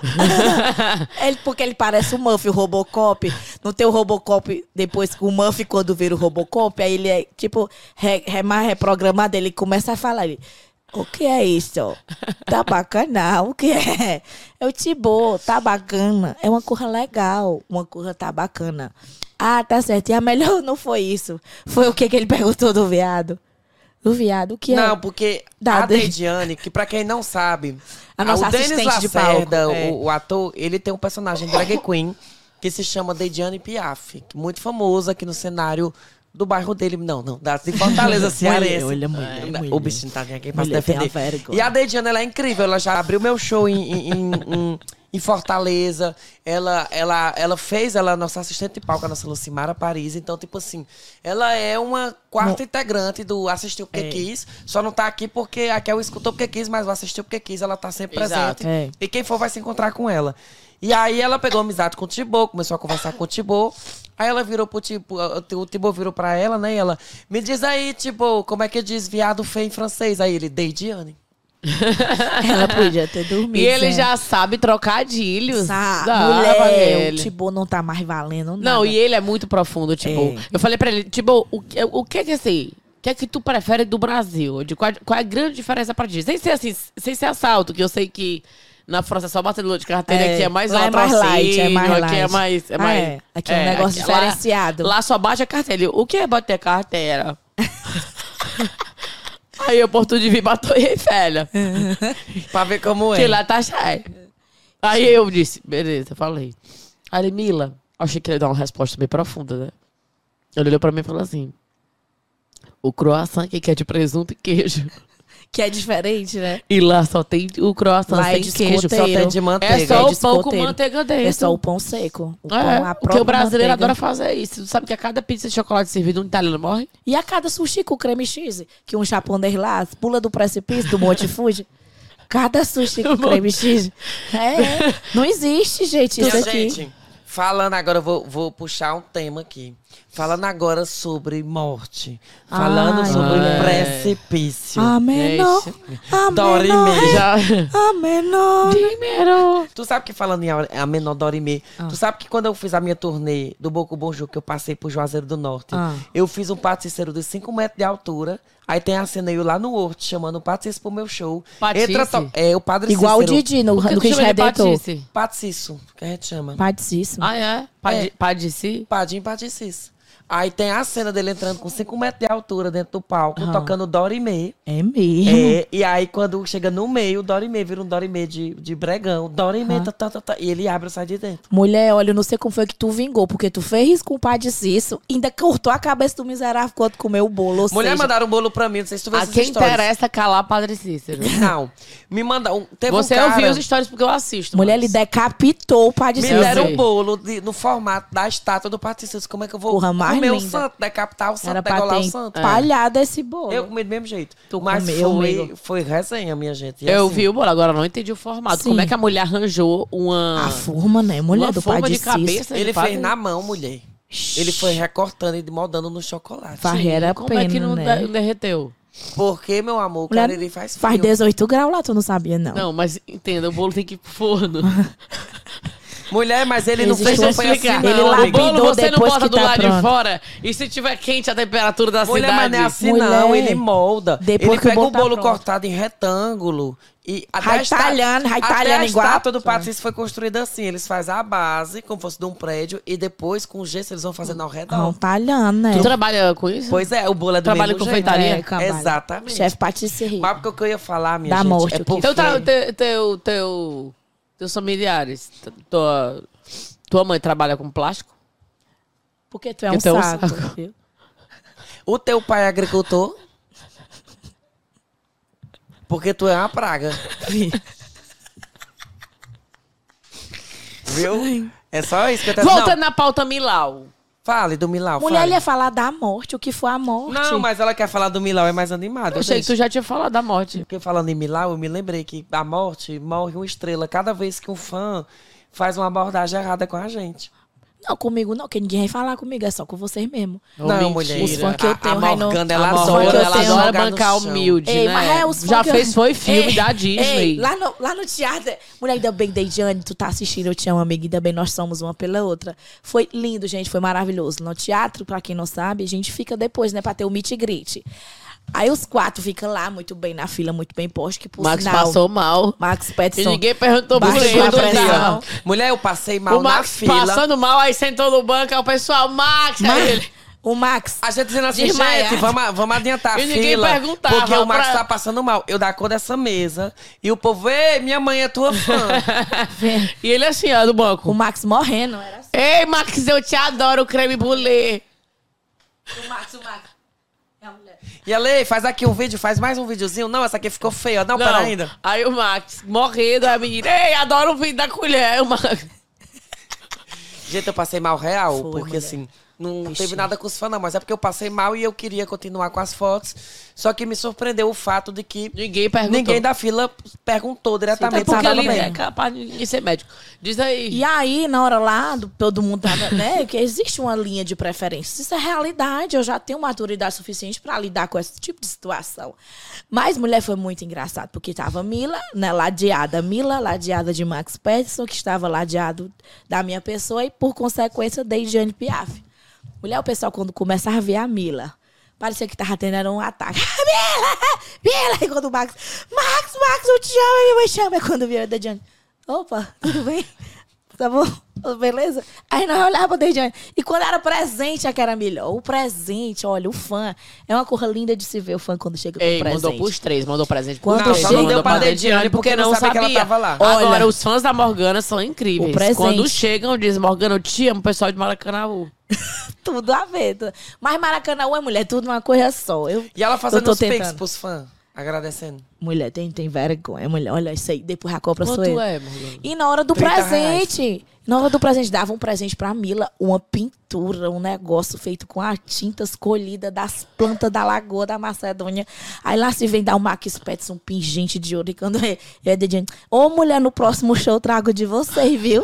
[SPEAKER 2] ele, porque ele parece o Muff, o Robocop. Não tem o Robocop depois que o Muff, quando vira o Robocop, aí ele é tipo, re, re, mais reprogramado, ele começa a falar. Ele, o que é isso? Tá bacana? O que é? É o Tibo, tá bacana. É uma coisa legal. Uma coisa tá bacana. Ah, tá certo. E a melhor não foi isso. Foi o que, que ele perguntou do viado. Do viado, o que é?
[SPEAKER 1] Não, porque
[SPEAKER 2] Da
[SPEAKER 1] a
[SPEAKER 2] de-
[SPEAKER 1] Deidiane, que pra quem não sabe,
[SPEAKER 2] A nossa
[SPEAKER 1] o Denis
[SPEAKER 2] de
[SPEAKER 1] Lacerda,
[SPEAKER 2] palco, é.
[SPEAKER 1] o, o ator, ele tem um personagem drag queen que se chama Deidiane Piaf, é muito famoso aqui no cenário do bairro dele. Não, não, da de Fortaleza Cearense.
[SPEAKER 2] Olha, mulher, mulher.
[SPEAKER 1] O bichinho tá aqui pra se
[SPEAKER 2] Mulher, tenha
[SPEAKER 1] defender. E a Deidiane, ela é incrível. Ela já abriu meu show em, em, em- em- em Fortaleza. Ela, ela, ela fez, ela é nossa assistente de palco, a nossa Lucimara Paris. Então, tipo assim, ela é uma quarta integrante do Assistiu Porque
[SPEAKER 2] É.
[SPEAKER 1] Quis. Só não tá aqui porque aqui é o Escutou Porque Quis, mas o Assistiu Porque Quis, ela tá sempre
[SPEAKER 3] Exato.
[SPEAKER 1] presente.
[SPEAKER 2] É.
[SPEAKER 1] E quem for vai se encontrar com ela. E aí ela pegou amizade com o Tibô, começou a conversar com o Tibô. Aí ela virou pro Tibô, o Tibô virou pra ela, né? E ela, me diz aí, Tibô, como é que diz viado feio em francês? Aí ele, Deidiane.
[SPEAKER 2] Ela podia ter dormido.
[SPEAKER 3] E ele
[SPEAKER 2] né?
[SPEAKER 3] já sabe trocadilhos.
[SPEAKER 2] Sabe,
[SPEAKER 3] Dá
[SPEAKER 2] mulher, o. Tibo não tá mais valendo nada.
[SPEAKER 3] Não, e ele é muito profundo, tipo.
[SPEAKER 2] É.
[SPEAKER 3] Eu falei pra ele, tipo, o, que- o que é que assim? O que é que tu prefere do Brasil? De qual, qual é a grande diferença pra ti? Sem ser assim, sem ser assalto, que eu sei que na França é só batedor de carteira,
[SPEAKER 2] É,
[SPEAKER 3] aqui é mais
[SPEAKER 2] lá é mais light, é mais
[SPEAKER 3] aqui
[SPEAKER 2] light.
[SPEAKER 3] é mais. É
[SPEAKER 2] Ah,
[SPEAKER 3] mais
[SPEAKER 2] é. Aqui é um negócio
[SPEAKER 3] lá-
[SPEAKER 2] diferenciado.
[SPEAKER 3] Lá, só bate a carteira. O que é bater carteira? Aí eu porto de vir bater e velha.
[SPEAKER 1] Pra ver como é.
[SPEAKER 3] Que lá tá cheio. Aí eu disse, beleza, falei. Aí ele, Mila, achei que ele ia dar uma resposta bem profunda, né? Ele olhou pra mim e falou assim: O croissant que é de presunto e queijo.
[SPEAKER 2] Que é diferente, né?
[SPEAKER 3] E lá só tem o croissant
[SPEAKER 2] Lá é
[SPEAKER 3] sem
[SPEAKER 2] de
[SPEAKER 3] queijo.
[SPEAKER 1] Só tem de manteiga.
[SPEAKER 3] É só
[SPEAKER 2] é
[SPEAKER 3] o
[SPEAKER 2] de
[SPEAKER 3] pão com manteiga dentro.
[SPEAKER 2] É só o pão seco. O pão,
[SPEAKER 3] É,
[SPEAKER 2] a
[SPEAKER 3] porque
[SPEAKER 2] própria
[SPEAKER 3] o brasileiro
[SPEAKER 2] manteiga.
[SPEAKER 3] adora fazer isso. Tu sabe que a cada pizza de chocolate servido, um italiano morre?
[SPEAKER 2] E a cada sushi com creme cheese, que um japonês lá pula do precipício do Monte Fuji. Cada sushi com creme cheese. É, não existe, gente, isso
[SPEAKER 1] Minha
[SPEAKER 2] aqui.
[SPEAKER 1] gente, falando agora, eu vou, vou puxar um tema aqui. Falando agora sobre morte. Falando
[SPEAKER 2] Ai,
[SPEAKER 1] sobre
[SPEAKER 3] mulher.
[SPEAKER 1] precipício.
[SPEAKER 2] A menor, a
[SPEAKER 1] Dorime.
[SPEAKER 2] menor,
[SPEAKER 3] Já.
[SPEAKER 2] a menor.
[SPEAKER 3] Primeiro.
[SPEAKER 1] Tu sabe que falando em a a menor Dorimê,
[SPEAKER 2] Ah.
[SPEAKER 1] tu sabe que quando eu fiz a minha turnê do Boco Bonjour, que eu passei por Juazeiro do Norte,
[SPEAKER 2] Ah.
[SPEAKER 1] eu fiz um paticícero de 5 metros de altura. Aí tem a cena eu lá no Horto, chamando o Patício pro meu show.
[SPEAKER 3] Patice?
[SPEAKER 1] Entra to- É, o Padre
[SPEAKER 2] Igual o
[SPEAKER 1] Cícero.
[SPEAKER 2] Didi no, no Cristo Redentor.
[SPEAKER 3] Patice?
[SPEAKER 1] Patício, que a gente chama.
[SPEAKER 2] Padíssimo.
[SPEAKER 3] Ah, é? Padi-
[SPEAKER 1] É.
[SPEAKER 3] Padici?
[SPEAKER 1] Padim Paticis. Aí tem a cena dele entrando com 5 metros de altura dentro do palco, tocando Dorimê.
[SPEAKER 2] É mesmo.
[SPEAKER 1] É, e aí quando chega no meio, o Dorimê vira um Dorimê de, de bregão. Dorimê, tá, tá, tá, tá, e ele abre e sai de dentro.
[SPEAKER 2] Mulher, olha, eu não sei como foi que tu vingou, porque tu fez culpar disso, isso, ainda cortou a cabeça do miserável quando comeu o bolo. Ou
[SPEAKER 1] Mulher
[SPEAKER 2] seja,
[SPEAKER 1] mandaram um bolo pra mim, não sei se tu viu
[SPEAKER 3] A
[SPEAKER 1] essas
[SPEAKER 3] quem
[SPEAKER 1] histórias.
[SPEAKER 3] interessa calar Padre Cícero.
[SPEAKER 1] Não. Me manda um. Teve
[SPEAKER 3] Você
[SPEAKER 1] um cara,
[SPEAKER 3] ouviu as histórias porque eu assisto.
[SPEAKER 2] mulher,
[SPEAKER 3] mas-
[SPEAKER 2] ele decapitou o padre
[SPEAKER 1] Me
[SPEAKER 3] Eu
[SPEAKER 1] deram um bolo de- no formato da estátua do Patrício. Como é que eu vou
[SPEAKER 2] Porra, mais
[SPEAKER 1] comer o
[SPEAKER 2] linda.
[SPEAKER 1] santo, decapitar o santo,
[SPEAKER 2] Era
[SPEAKER 1] degolar
[SPEAKER 2] ter
[SPEAKER 1] o santo?
[SPEAKER 2] empalhado esse bolo.
[SPEAKER 1] Eu comi do mesmo jeito.
[SPEAKER 2] Tu
[SPEAKER 1] Mas
[SPEAKER 2] comeu,
[SPEAKER 1] foi,
[SPEAKER 2] amigo?
[SPEAKER 1] foi resenha, minha gente. E
[SPEAKER 3] Eu
[SPEAKER 1] assim,
[SPEAKER 3] vi o bolo, agora eu não entendi o formato.
[SPEAKER 2] Sim.
[SPEAKER 3] Como é que a mulher arranjou uma.
[SPEAKER 2] A forma, né? Mulher
[SPEAKER 3] uma
[SPEAKER 2] do
[SPEAKER 3] forma
[SPEAKER 2] padre
[SPEAKER 3] de cabeça de
[SPEAKER 1] Ele
[SPEAKER 3] padre?
[SPEAKER 1] fez na mão, mulher. Ele foi recortando e moldando no chocolate.
[SPEAKER 2] Barreira
[SPEAKER 3] Como é que
[SPEAKER 2] pena,
[SPEAKER 3] não
[SPEAKER 2] né?
[SPEAKER 3] de- derreteu?
[SPEAKER 1] Porque, meu amor, o
[SPEAKER 2] Mulher
[SPEAKER 1] cariri faz frio.
[SPEAKER 2] Faz 18 graus lá, tu não sabia, não.
[SPEAKER 3] Não, mas entenda, o bolo tem que ir pro forno.
[SPEAKER 1] Mulher, mas ele não
[SPEAKER 2] Existe
[SPEAKER 1] fez,
[SPEAKER 2] um
[SPEAKER 1] não foi assim, não.
[SPEAKER 2] Ele
[SPEAKER 3] o
[SPEAKER 2] lapidou
[SPEAKER 3] bolo você não
[SPEAKER 2] depois
[SPEAKER 3] bota
[SPEAKER 2] que
[SPEAKER 3] do
[SPEAKER 2] tá
[SPEAKER 3] lado de
[SPEAKER 2] pronto.
[SPEAKER 3] fora. E se tiver quente a temperatura da
[SPEAKER 1] Mulher, mas
[SPEAKER 3] cidade.
[SPEAKER 1] não é assim
[SPEAKER 2] Mulher,
[SPEAKER 1] não, ele molda.
[SPEAKER 2] depois
[SPEAKER 1] ele
[SPEAKER 2] que o
[SPEAKER 1] pega
[SPEAKER 2] bolo
[SPEAKER 1] o
[SPEAKER 2] tá
[SPEAKER 1] bolo
[SPEAKER 2] pronto.
[SPEAKER 1] cortado em retângulo e até
[SPEAKER 2] Vai
[SPEAKER 1] a esta-
[SPEAKER 2] talhando, vai
[SPEAKER 1] até
[SPEAKER 2] talhando
[SPEAKER 1] a
[SPEAKER 2] igual a-
[SPEAKER 1] estátua do Patrício foi construída assim, eles fazem a base, como fosse de um prédio, e depois com gesso eles vão fazendo ao redor.
[SPEAKER 2] Não, talhando, né?
[SPEAKER 3] Tu trabalha com isso?
[SPEAKER 1] Pois é, o bolo é do
[SPEAKER 3] Trabalha
[SPEAKER 1] mesmo
[SPEAKER 3] com
[SPEAKER 1] jeito.
[SPEAKER 3] confeitaria?
[SPEAKER 2] É, trabalho.
[SPEAKER 1] Exatamente.
[SPEAKER 2] Chefe patisserie.
[SPEAKER 1] Mas porque o que eu ia falar, minha
[SPEAKER 2] Da
[SPEAKER 1] gente,
[SPEAKER 2] morte,
[SPEAKER 1] é
[SPEAKER 2] o que
[SPEAKER 1] porque...
[SPEAKER 3] Teu, tra- teu, teu, teu- teus familiares, tua, tua mãe trabalha com plástico?
[SPEAKER 2] Porque tu é um
[SPEAKER 3] Porque tu é um
[SPEAKER 2] saco,
[SPEAKER 3] saco.
[SPEAKER 2] viu?
[SPEAKER 1] O teu pai é agricultor? Porque tu é uma praga. Viu? É só isso que eu tô
[SPEAKER 3] Voltando
[SPEAKER 1] Não,
[SPEAKER 3] na pauta Milau.
[SPEAKER 1] Fale do Milau,
[SPEAKER 2] Mulher
[SPEAKER 1] fale.
[SPEAKER 2] ia falar da morte, o que foi a morte.
[SPEAKER 1] Não, mas ela quer falar do Milau, é mais animado.
[SPEAKER 3] Eu achei que tu já tinha falado da morte.
[SPEAKER 1] Porque falando em Milau, eu me lembrei que a morte morre uma estrela cada vez que um fã faz uma abordagem errada com a gente.
[SPEAKER 2] Não, comigo não, que ninguém vai falar comigo, é só com vocês mesmo.
[SPEAKER 1] Não,
[SPEAKER 3] mentira.
[SPEAKER 1] mulher.
[SPEAKER 2] Os fãs que eu
[SPEAKER 1] A-
[SPEAKER 2] tenho,
[SPEAKER 1] a
[SPEAKER 2] Rainô-
[SPEAKER 1] Morgana,
[SPEAKER 3] A
[SPEAKER 1] ela adora,
[SPEAKER 3] ela
[SPEAKER 2] tenho-
[SPEAKER 3] adora bancar humilde,
[SPEAKER 2] Ei,
[SPEAKER 3] né?
[SPEAKER 2] mas é os
[SPEAKER 3] Já
[SPEAKER 2] que
[SPEAKER 3] fez, foi filme
[SPEAKER 2] Ei,
[SPEAKER 3] da Disney.
[SPEAKER 2] ei, lá, no, lá no teatro, mulher, ainda bem, Deidiane, tu tá assistindo, eu te amo, amiga, ainda bem, nós somos uma pela outra. Foi lindo, gente, foi maravilhoso. No teatro, pra quem não sabe, a gente fica depois, né, pra ter o meet and greet. Aí os quatro ficam lá, muito bem, na fila, muito bem posto, que por
[SPEAKER 3] Max
[SPEAKER 2] sinal...
[SPEAKER 3] passou mal.
[SPEAKER 2] Max
[SPEAKER 3] E
[SPEAKER 2] Petson.
[SPEAKER 3] ninguém perguntou por ele.
[SPEAKER 1] Mulher, eu passei mal
[SPEAKER 3] O
[SPEAKER 1] na
[SPEAKER 3] Max
[SPEAKER 1] fila.
[SPEAKER 3] passando mal, aí sentou no banco, aí o pessoal, Max,
[SPEAKER 2] Mas-
[SPEAKER 3] aí ele...
[SPEAKER 2] O Max...
[SPEAKER 1] A gente dizendo assim, gente, vamos, vamos adiantar a
[SPEAKER 3] E ninguém
[SPEAKER 1] fila.
[SPEAKER 3] perguntava
[SPEAKER 1] Porque o Max
[SPEAKER 3] pra-
[SPEAKER 1] tá passando mal. Eu da cor dessa mesa. E o povo, ei, minha mãe é tua fã.
[SPEAKER 3] E ele assim, ó, do
[SPEAKER 2] O
[SPEAKER 3] banco.
[SPEAKER 2] Max morrendo, era assim.
[SPEAKER 3] Ei, Max, eu te adoro, creme brulee.
[SPEAKER 2] O Max, o Max. É a mulher.
[SPEAKER 1] e ela, ei, faz aqui um vídeo, faz mais um videozinho. Não, essa aqui ficou feia. Não, pera ainda.
[SPEAKER 3] Aí o Max, morrendo, aí a menina, ei, adoro o vídeo da colher. O Max.
[SPEAKER 1] Gente, eu passei mal real,
[SPEAKER 2] Foi,
[SPEAKER 1] porque
[SPEAKER 2] mulher.
[SPEAKER 1] assim, não
[SPEAKER 2] Vixe.
[SPEAKER 1] teve nada com os fãs, não. Mas é porque eu passei mal e eu queria continuar com as fotos. Só que me surpreendeu o fato de que
[SPEAKER 3] Ninguém perguntou.
[SPEAKER 1] ninguém da fila perguntou diretamente.
[SPEAKER 3] porque
[SPEAKER 1] se tava
[SPEAKER 3] ali
[SPEAKER 1] bem.
[SPEAKER 3] é capaz de ninguém ser médico. Diz aí.
[SPEAKER 2] E aí, na hora lá, do- todo mundo tava, né? Que existe uma linha de preferência. Isso é realidade. Eu já tenho maturidade suficiente pra lidar com esse tipo de situação. Mas mulher foi muito engraçado, porque tava Mila, né? Ladeada Mila, ladeada de Max Peterson, que estava ladeado da minha pessoa, e por consequência, de Jane Piaf. Mulher, o pessoal, quando começava a ver a Mila, parecia que tava tendo era um ataque. Mila! Mila! E quando o Max, Max, Max, eu te amo, minha mãe chama. E quando viu a Dejane, opa, tudo bem? Tá bom? Beleza? Aí nós olhávamos pra Dejane. E quando era presente, é que era melhor. O presente, olha, o fã. É uma cor linda de se ver o fã quando chega com
[SPEAKER 3] Ei,
[SPEAKER 2] presente.
[SPEAKER 3] mandou pros três, mandou presente
[SPEAKER 2] Quando
[SPEAKER 3] pros três.
[SPEAKER 2] não
[SPEAKER 3] mandou
[SPEAKER 2] deu pra
[SPEAKER 1] Dediane, porque não sabia que ela tava lá.
[SPEAKER 3] Agora,
[SPEAKER 2] Olha.
[SPEAKER 3] os fãs da Morgana são incríveis.
[SPEAKER 2] O presente.
[SPEAKER 3] Quando chegam, dizem, Morgana, eu te amo, pessoal de Maracanã.
[SPEAKER 2] Tudo a ver. tudo. Mas Maracanã é mulher, tudo uma coisa só. Eu,
[SPEAKER 1] E ela fazendo os
[SPEAKER 2] tentando.
[SPEAKER 1] pros fãs, agradecendo.
[SPEAKER 2] Mulher, tem, tem vergonha, mulher. Olha isso aí. Depois a compra sou eu.
[SPEAKER 3] é, Morgana?
[SPEAKER 2] E na hora do
[SPEAKER 1] 30
[SPEAKER 2] presente, na hora do presente, dava um presente pra Mila, uma pintura, um negócio feito com a tinta escolhida das plantas da Lagoa da Macedônia. Aí lá se vem dar o Max Petson, um pingente de ouro. E quando eu ia dedinho, ô mulher, no próximo show eu trago de vocês, viu?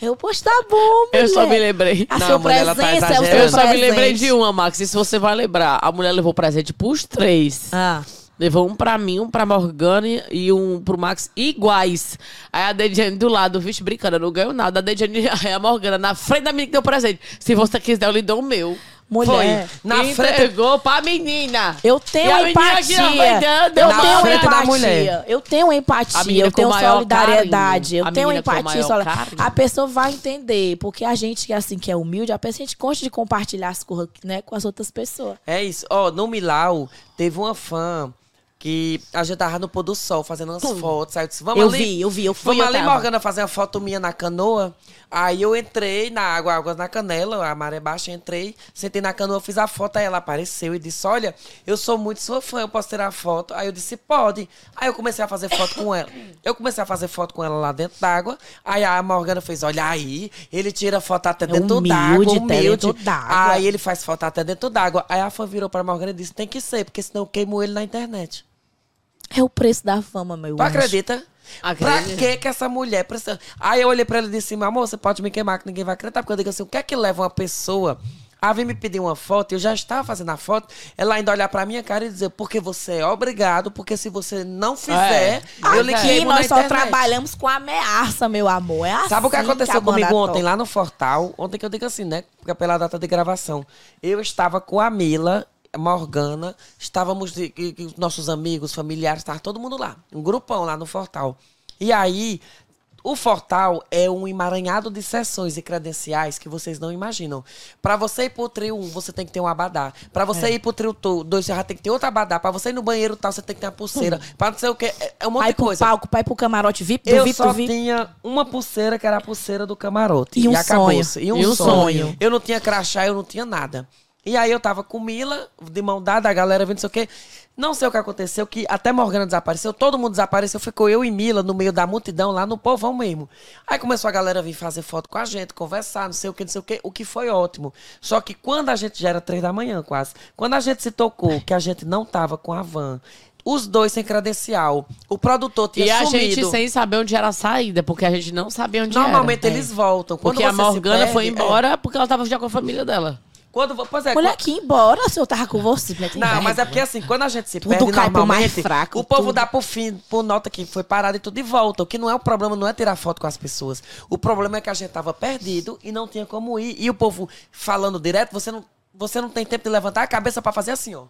[SPEAKER 2] Eu, pois tá bom, mulher.
[SPEAKER 3] Eu só me lembrei.
[SPEAKER 2] A
[SPEAKER 1] Não,
[SPEAKER 2] sua
[SPEAKER 1] mulher, tá
[SPEAKER 2] presença é o seu.
[SPEAKER 3] Eu só me
[SPEAKER 2] presente.
[SPEAKER 3] lembrei de uma, Max. E se você vai lembrar, a mulher levou presente pros três.
[SPEAKER 2] Ah,
[SPEAKER 3] Levou um pra mim, um pra Morgana e um pro Max iguais. Aí a Dediane do lado, vixe, brincando, eu não ganho nada. A Dediane, aí a Morgana na frente da minha que deu presente. Se você quiser, eu lhe dou o meu.
[SPEAKER 2] Mulher.
[SPEAKER 1] Foi. Na frente.
[SPEAKER 3] Entregou pra menina.
[SPEAKER 2] Eu tenho
[SPEAKER 3] E
[SPEAKER 2] empatia.
[SPEAKER 3] dando,
[SPEAKER 2] Eu
[SPEAKER 1] na
[SPEAKER 2] tenho
[SPEAKER 1] frente da
[SPEAKER 2] empatia.
[SPEAKER 1] mulher.
[SPEAKER 2] Eu tenho empatia. Eu tenho solidariedade. Eu tenho empatia. A pessoa vai entender. Porque a gente que assim que é humilde, a pessoa a gente gosta de compartilhar as coisas né, com as outras pessoas.
[SPEAKER 1] É isso. Ó, no Milau, teve uma fã que a gente tava no pôr do sol fazendo umas fotos. Aí eu disse, vamos
[SPEAKER 2] Eu
[SPEAKER 1] ali.
[SPEAKER 2] vi, eu vi, eu fui,
[SPEAKER 1] Vamos
[SPEAKER 2] eu
[SPEAKER 1] ali,
[SPEAKER 2] tava.
[SPEAKER 1] Morgana, fazer uma foto minha na canoa. Aí eu entrei na água, água na canela, a maré baixa, entrei, sentei na canoa, fiz a foto, aí ela apareceu e disse, olha, eu sou muito sua fã, eu posso tirar foto? Aí eu disse, pode. Aí eu comecei a fazer foto com ela. Eu comecei a fazer foto com ela lá dentro d'água. Aí a Morgana fez, olha aí, ele tira foto até dentro
[SPEAKER 2] humilde,
[SPEAKER 1] d'água, humilde.
[SPEAKER 2] dentro d'água.
[SPEAKER 1] Aí ele faz foto até dentro d'água. Aí a fã virou pra Morgana e disse, tem que ser, porque senão eu queimo ele na internet.
[SPEAKER 2] É o preço da fama, meu
[SPEAKER 1] Tu
[SPEAKER 2] anjo.
[SPEAKER 1] acredita? Pra
[SPEAKER 3] Acredito.
[SPEAKER 1] que que essa mulher precisa... Aí eu olhei pra ela e disse, meu amor, você pode me queimar que ninguém vai acreditar. Porque eu digo assim, o que é que leva uma pessoa a vir me pedir uma foto? Eu já estava fazendo a foto. Ela ainda olhar pra minha cara e dizer, porque você é obrigado, porque se você não fizer, eu lhe
[SPEAKER 2] Aqui
[SPEAKER 1] queimo na
[SPEAKER 2] nós só
[SPEAKER 1] internet.
[SPEAKER 2] trabalhamos com ameaça, meu amor. É assim
[SPEAKER 1] Sabe o que aconteceu
[SPEAKER 2] a banda
[SPEAKER 1] comigo ontem lá no Fortal? Ontem que eu digo assim, né? Porque é pela data de gravação. Eu estava com a Mila, Morgana, estávamos, de, e- e nossos amigos, familiares, estava todo mundo lá. Um grupão lá no Fortal. E aí, o Fortal é um emaranhado de sessões e credenciais que vocês não imaginam. Pra você ir pro trio 1, você tem que ter um abadá. Pra você ir pro trio 2, você já tem que ter outro abadá. Pra você ir no banheiro tal, você tem que ter uma pulseira. Pra não sei o quê. É- É um monte
[SPEAKER 2] Pai
[SPEAKER 1] de
[SPEAKER 2] pro
[SPEAKER 1] coisa.
[SPEAKER 2] palco, pai pro camarote, VIP do
[SPEAKER 1] Eu
[SPEAKER 2] VIP
[SPEAKER 1] só
[SPEAKER 2] VIP.
[SPEAKER 1] tinha uma pulseira, que era a pulseira do camarote.
[SPEAKER 2] E um
[SPEAKER 1] acabou-se. E um,
[SPEAKER 3] E um
[SPEAKER 1] sonho.
[SPEAKER 2] sonho.
[SPEAKER 1] Eu não tinha crachá, eu não tinha nada. E aí eu tava com Mila, de mão dada, a galera vendo não sei o quê. Não sei o que aconteceu, que até Morgana desapareceu, todo mundo desapareceu, ficou eu e Mila no meio da multidão, lá no povão mesmo. Aí começou a galera vir fazer foto com a gente, conversar, não sei o que, não sei o que, o que foi ótimo. Só que quando a gente já era três da manhã quase, quando a gente se tocou que a gente não tava com a van, os dois sem credencial, o produtor tinha
[SPEAKER 3] E a
[SPEAKER 1] sumido.
[SPEAKER 3] gente sem saber onde era a saída, porque a gente não sabia onde
[SPEAKER 1] Normalmente
[SPEAKER 3] era.
[SPEAKER 1] eles voltam. Quando
[SPEAKER 3] Porque a Morgana
[SPEAKER 1] perde,
[SPEAKER 3] foi
[SPEAKER 1] é.
[SPEAKER 3] embora porque ela tava já com a família dela.
[SPEAKER 1] Quando, pois é,
[SPEAKER 2] Mulher,
[SPEAKER 1] quando-
[SPEAKER 2] que embora se eu tava com você. mulher,
[SPEAKER 1] Não, mas é porque assim, quando a gente se
[SPEAKER 2] Tudo
[SPEAKER 1] perde
[SPEAKER 2] cai pro mais
[SPEAKER 1] normalmente,
[SPEAKER 2] fraco,
[SPEAKER 1] o povo
[SPEAKER 2] tudo.
[SPEAKER 1] dá por fim, por nota que foi parado e tudo de volta. O que não é o problema, não é tirar foto com as pessoas. O problema é que a gente tava perdido e não tinha como ir. E o povo falando direto, você não, você não tem tempo de levantar a cabeça pra fazer assim, ó.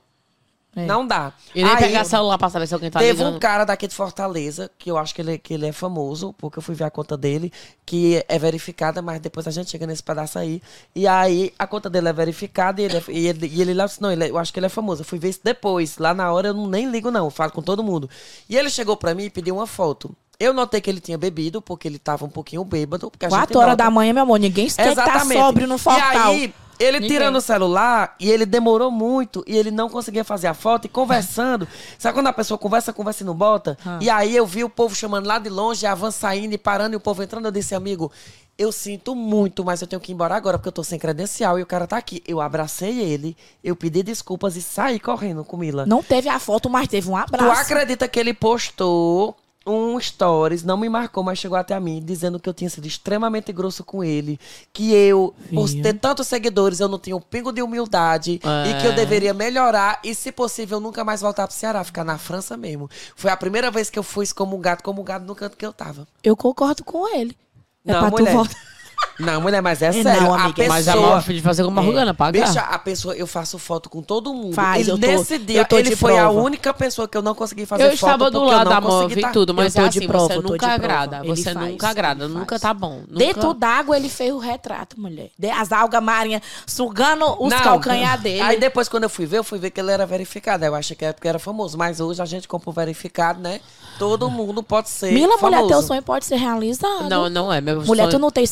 [SPEAKER 2] É.
[SPEAKER 1] Não dá.
[SPEAKER 3] E nem pegar celular pra saber se alguém tá
[SPEAKER 1] Teve
[SPEAKER 3] ligando.
[SPEAKER 1] um cara daqui de Fortaleza, que eu acho que ele, que ele é famoso, porque eu fui ver a conta dele, que é verificada, mas depois a gente chega nesse pedaço aí. E aí a conta dele é verificada e ele, é- e ele, e ele lá disse, não, ele é- eu acho que ele é famoso. Eu fui ver isso depois. Lá na hora eu não, nem ligo, não, eu falo com todo mundo. E ele chegou pra mim e pediu uma foto. Eu notei que ele tinha bebido, porque ele tava um pouquinho bêbado.
[SPEAKER 2] Quatro horas
[SPEAKER 1] nota.
[SPEAKER 2] da manhã, meu amor, ninguém quer estar
[SPEAKER 1] Exatamente.
[SPEAKER 2] sóbrio no Fortal.
[SPEAKER 1] E aí, ele
[SPEAKER 3] Ninguém.
[SPEAKER 1] tirando o celular e ele demorou muito e ele não conseguia fazer a foto e conversando. Sabe quando a pessoa conversa, conversa e não bota?
[SPEAKER 2] Ah.
[SPEAKER 1] E aí eu vi o povo chamando lá de longe, a van saindo e parando e o povo entrando. Eu disse, amigo, eu sinto muito, mas eu tenho que ir embora agora porque eu tô sem credencial e o cara tá aqui. Eu abracei ele, eu pedi desculpas e saí correndo com Mila.
[SPEAKER 2] Não teve a foto, mas teve um
[SPEAKER 1] Tu
[SPEAKER 2] abraço.
[SPEAKER 1] acredita que ele postou um stories, não me marcou, mas chegou até a mim, dizendo que eu tinha sido extremamente grosso com ele, que eu, por
[SPEAKER 2] Viu?
[SPEAKER 1] ter tantos seguidores, eu não tinha um pingo de humildade
[SPEAKER 3] É.
[SPEAKER 1] e que eu deveria melhorar e, se possível, nunca mais voltar pro Ceará, ficar na França mesmo. Foi a primeira vez que eu fui excomungado, comungado no canto que eu tava.
[SPEAKER 2] Eu concordo com ele. É
[SPEAKER 1] Não,
[SPEAKER 2] pra
[SPEAKER 1] mulher.
[SPEAKER 2] tu voltar.
[SPEAKER 1] Não, mulher, mas é
[SPEAKER 2] É,
[SPEAKER 1] sério.
[SPEAKER 2] não,
[SPEAKER 1] a
[SPEAKER 2] amiga,
[SPEAKER 1] pessoa...
[SPEAKER 3] Mas a Mal de fazer com uma Morgana, paga.
[SPEAKER 1] Bicha, a pessoa, eu faço foto com todo mundo.
[SPEAKER 2] Faz,
[SPEAKER 1] e
[SPEAKER 2] eu tô-
[SPEAKER 1] nesse dia,
[SPEAKER 2] eu tô
[SPEAKER 1] ele
[SPEAKER 2] de
[SPEAKER 1] foi a
[SPEAKER 2] prova.
[SPEAKER 1] única pessoa que eu não consegui fazer
[SPEAKER 3] Eu
[SPEAKER 1] foto
[SPEAKER 3] estava do
[SPEAKER 1] porque eu
[SPEAKER 3] lado
[SPEAKER 1] não
[SPEAKER 3] da
[SPEAKER 1] consegui
[SPEAKER 3] móvel e
[SPEAKER 1] tá-
[SPEAKER 3] tudo, mas
[SPEAKER 2] Eu tô
[SPEAKER 3] é
[SPEAKER 2] de
[SPEAKER 3] assim,
[SPEAKER 2] prova,
[SPEAKER 3] você
[SPEAKER 2] tô de
[SPEAKER 3] nunca
[SPEAKER 2] prova.
[SPEAKER 3] agrada.
[SPEAKER 2] Ele
[SPEAKER 3] Você
[SPEAKER 2] faz,
[SPEAKER 3] nunca agrada,
[SPEAKER 2] ele
[SPEAKER 3] nunca
[SPEAKER 2] faz.
[SPEAKER 3] tá bom. Nunca...
[SPEAKER 2] Dentro d'água ele fez o retrato, mulher. De- As algas marinhas sugando os
[SPEAKER 1] Não,
[SPEAKER 2] calcanhar dele.
[SPEAKER 1] Aí depois, quando eu fui ver, eu fui ver que ele era verificado. Eu achei que era porque era famoso. Mas hoje a gente compra o verificado, né? Todo mundo pode ser
[SPEAKER 2] Mila,
[SPEAKER 1] famoso.
[SPEAKER 2] mulher, teu sonho pode ser realizado.
[SPEAKER 3] Não, não é. Meu
[SPEAKER 2] Mulher,
[SPEAKER 3] sonho...
[SPEAKER 2] tu não tem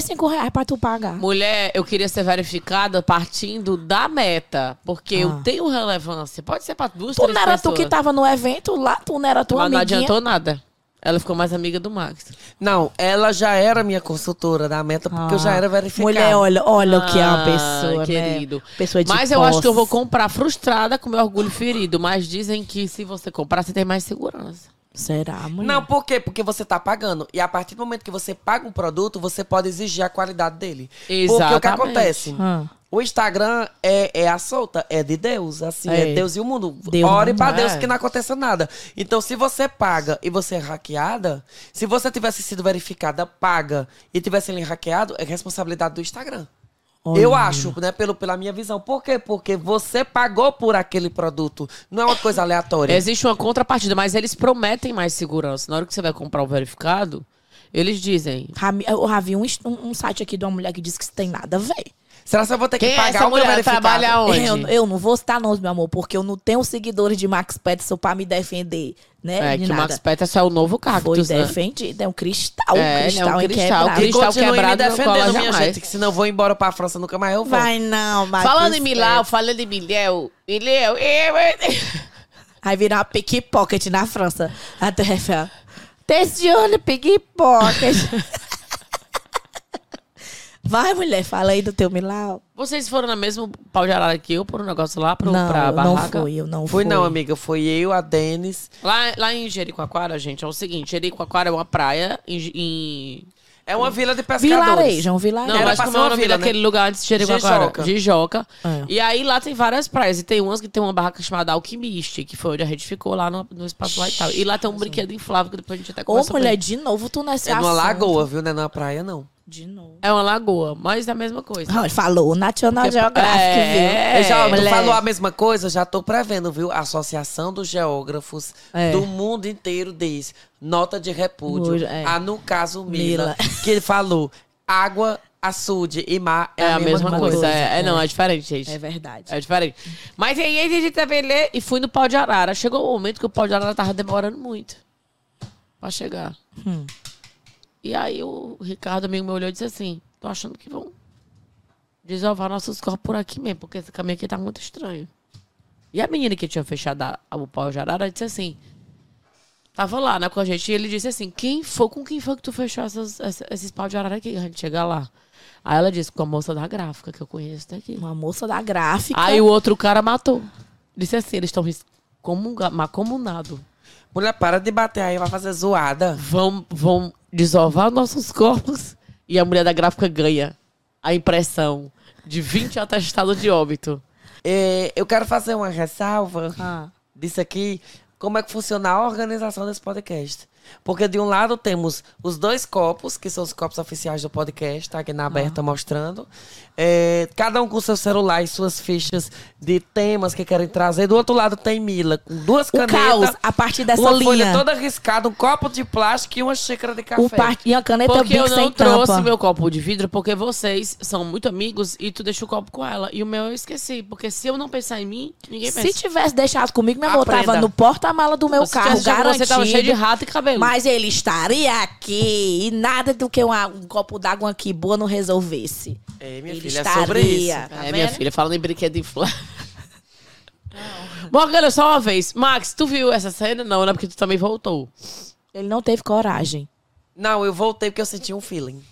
[SPEAKER 2] 55 reais pra tu pagar.
[SPEAKER 3] Mulher, eu queria ser verificada partindo da meta. Porque eu
[SPEAKER 2] Ah.
[SPEAKER 3] tenho relevância. Pode ser pra duas,
[SPEAKER 2] Tu
[SPEAKER 3] três
[SPEAKER 2] não era
[SPEAKER 3] pessoas.
[SPEAKER 2] tu que tava no evento lá? Tu não era tua
[SPEAKER 3] Mas não
[SPEAKER 2] amiguinha?
[SPEAKER 3] adiantou nada. Ela ficou mais amiga do Max.
[SPEAKER 1] Não, ela já era minha consultora da meta, porque eu já era verificado.
[SPEAKER 2] Ah. Mulher, olha, olha o que é uma
[SPEAKER 3] Ah,
[SPEAKER 2] pessoa,
[SPEAKER 3] querido.
[SPEAKER 2] né? Pessoa de
[SPEAKER 3] Mas eu acho que eu vou
[SPEAKER 2] posse.
[SPEAKER 3] comprar frustrada com meu orgulho ferido. Mas dizem que se você comprar, você tem mais segurança.
[SPEAKER 2] Será, mulher?
[SPEAKER 1] Não, por quê? Porque você tá pagando. E a partir do momento que você paga um produto, você pode exigir a qualidade dele. Porque o que
[SPEAKER 3] Exatamente.
[SPEAKER 1] acontece?
[SPEAKER 2] Ah.
[SPEAKER 1] O Instagram é, é a solta, é de Deus, assim, é,
[SPEAKER 2] É.
[SPEAKER 1] Deus e o mundo.
[SPEAKER 2] Deus
[SPEAKER 1] Ore pra
[SPEAKER 3] é.
[SPEAKER 1] Deus que não aconteça nada. Então, se você paga e você é hackeada, se você tivesse sido verificada, paga e tivesse lhe hackeado, é responsabilidade do Instagram. Eu
[SPEAKER 2] Olha.
[SPEAKER 1] acho, né, pelo, pela minha visão. Por quê? Porque você pagou por aquele produto. Não é uma coisa aleatória.
[SPEAKER 3] Existe uma contrapartida, mas eles prometem mais segurança. Na hora que você vai comprar o verificado, eles dizem.
[SPEAKER 2] Rami- Eu já vi um, um, site aqui de uma mulher que disse que isso tem nada a ver.
[SPEAKER 1] Será que eu vou ter que
[SPEAKER 3] Quem é
[SPEAKER 1] pagar
[SPEAKER 3] essa
[SPEAKER 1] o meu
[SPEAKER 3] mulher?
[SPEAKER 1] verificado?
[SPEAKER 3] Trabalha onde?
[SPEAKER 2] Eu, eu não vou citar nomes, meu amor, porque eu não tenho seguidores de Max Peterson pra me defender, né?
[SPEAKER 3] É, que o. Max Peterson é o novo
[SPEAKER 2] Foi
[SPEAKER 3] cactus, né?
[SPEAKER 2] defendido, é um cristal,
[SPEAKER 3] É, é
[SPEAKER 2] cristal
[SPEAKER 3] um cristal, cristal.
[SPEAKER 1] E continue me
[SPEAKER 3] quebrado não
[SPEAKER 1] defendendo,
[SPEAKER 3] cola
[SPEAKER 1] minha
[SPEAKER 3] jamais.
[SPEAKER 1] gente, que senão eu vou embora pra França, nunca mais eu vou.
[SPEAKER 2] Vai não, Max
[SPEAKER 3] Falando em
[SPEAKER 2] Peterson.
[SPEAKER 3] Milau, falando em eu, eu-
[SPEAKER 2] Aí virar uma pickpocket na França. Até Rafael. Tencione pickpocket. Vai, mulher, fala aí do teu Milau.
[SPEAKER 3] Vocês foram na mesma pau de arara que eu, por um negócio lá, pro,
[SPEAKER 2] não,
[SPEAKER 3] pra
[SPEAKER 2] eu não
[SPEAKER 3] barraca?
[SPEAKER 2] fui, eu não
[SPEAKER 1] Fui
[SPEAKER 2] fui.
[SPEAKER 1] não, amiga. Foi eu, a Denis.
[SPEAKER 3] Lá, lá em Jericoacoara, gente, é o seguinte, Jericoacoara é uma praia em... em-
[SPEAKER 1] É uma vila de pescadores.
[SPEAKER 2] Vilarejo, é um vilarejo.
[SPEAKER 3] Não,
[SPEAKER 1] Era
[SPEAKER 3] mas como é o
[SPEAKER 1] uma
[SPEAKER 3] nome
[SPEAKER 1] vila,
[SPEAKER 3] daquele
[SPEAKER 1] né?
[SPEAKER 3] lugar antes de Jericoacoara?
[SPEAKER 1] Jijoca.
[SPEAKER 3] Jijoca.
[SPEAKER 2] É.
[SPEAKER 3] E aí lá tem várias praias. E tem umas que tem uma barraca chamada Alquimiste, que foi onde a gente ficou lá no, no espaço lá e tal. E lá tem um brinquedo inflável que depois a gente até
[SPEAKER 2] Ô,
[SPEAKER 3] conversa
[SPEAKER 2] mulher, de novo tu nesse
[SPEAKER 1] É numa lagoa, viu? Não é numa praia, não.
[SPEAKER 2] De novo.
[SPEAKER 3] É uma lagoa, mas é a mesma coisa.
[SPEAKER 2] Ah, ele falou National
[SPEAKER 3] Porque-
[SPEAKER 2] Geographic,
[SPEAKER 3] É,
[SPEAKER 2] viu?
[SPEAKER 1] Eu já, tu falou a mesma coisa, já tô prevendo, viu? A Associação dos Geógrafos
[SPEAKER 2] É.
[SPEAKER 1] do mundo inteiro diz nota de repúdio.
[SPEAKER 2] É.
[SPEAKER 1] Ah, no caso,
[SPEAKER 2] Mila.
[SPEAKER 1] Mila, que ele falou água, açude e mar é,
[SPEAKER 3] É a mesma coisa.
[SPEAKER 2] coisa,
[SPEAKER 3] É, é,
[SPEAKER 2] é.
[SPEAKER 3] não, é diferente, gente.
[SPEAKER 2] É verdade.
[SPEAKER 3] É diferente. Mas aí a gente também lê e fui no pau de arara. Chegou o momento que o pau de arara tava demorando muito pra chegar.
[SPEAKER 2] Hum.
[SPEAKER 3] E aí o Ricardo, amigo meu, olhou e disse assim: tô achando que vão desovar nossos corpos por aqui mesmo, porque esse caminho aqui tá muito estranho. E a menina que tinha fechado a- o pau de arara disse assim. Tava lá, né, com a gente, e ele disse assim: quem foi, com quem foi que tu fechou essas- essa- esses pau de arara aqui? A gente chega lá. Aí ela disse, com a moça da gráfica, que eu conheço daqui.
[SPEAKER 2] Uma moça da gráfica.
[SPEAKER 3] Aí o outro cara matou. Disse assim, eles estão macomunados.
[SPEAKER 1] Mulher, para de bater aí, vai fazer zoada.
[SPEAKER 3] Vão, vão desovar nossos corpos e a mulher da gráfica ganha a impressão de 20 atestados de óbito.
[SPEAKER 1] É, eu quero fazer uma ressalva
[SPEAKER 2] Ah.
[SPEAKER 1] disso aqui, como é que funciona a organização desse podcast. Porque de um lado temos os dois copos, que são os copos oficiais do podcast, tá aqui na aberta mostrando. É, cada um com seu celular e suas fichas de temas que querem trazer. Do outro lado tem Mila, com duas
[SPEAKER 2] O
[SPEAKER 1] canetas.
[SPEAKER 2] caos, a partir dessa
[SPEAKER 1] uma
[SPEAKER 2] linha.
[SPEAKER 1] folha toda riscada, um copo de plástico e uma xícara de café.
[SPEAKER 2] Par... E a caneta
[SPEAKER 3] Porque eu não trouxe
[SPEAKER 2] tampa.
[SPEAKER 3] meu copo de vidro porque vocês são muito amigos e tu deixa o copo com ela. E o meu eu esqueci. Porque se eu não pensar em mim, ninguém pensa.
[SPEAKER 2] Se tivesse deixado comigo, amor,
[SPEAKER 1] Aprenda.
[SPEAKER 2] tava no porta-mala do meu
[SPEAKER 3] Se
[SPEAKER 2] carro, garantido.
[SPEAKER 3] Você tava cheio de rato e cabelo.
[SPEAKER 2] Mas ele estaria aqui e nada do que uma- um copo d'água aqui boa não resolvesse.
[SPEAKER 1] É, minha
[SPEAKER 2] ele
[SPEAKER 1] filha, é
[SPEAKER 2] estaria.
[SPEAKER 1] sobre isso.
[SPEAKER 2] Tá
[SPEAKER 3] é, minha
[SPEAKER 2] vendo?
[SPEAKER 3] filha, falando em brinquedo inflável. Morgana, só uma vez. Max, tu viu essa cena? Não, né? Porque tu também voltou.
[SPEAKER 2] Ele não teve coragem.
[SPEAKER 1] Não, eu voltei porque eu senti um feeling.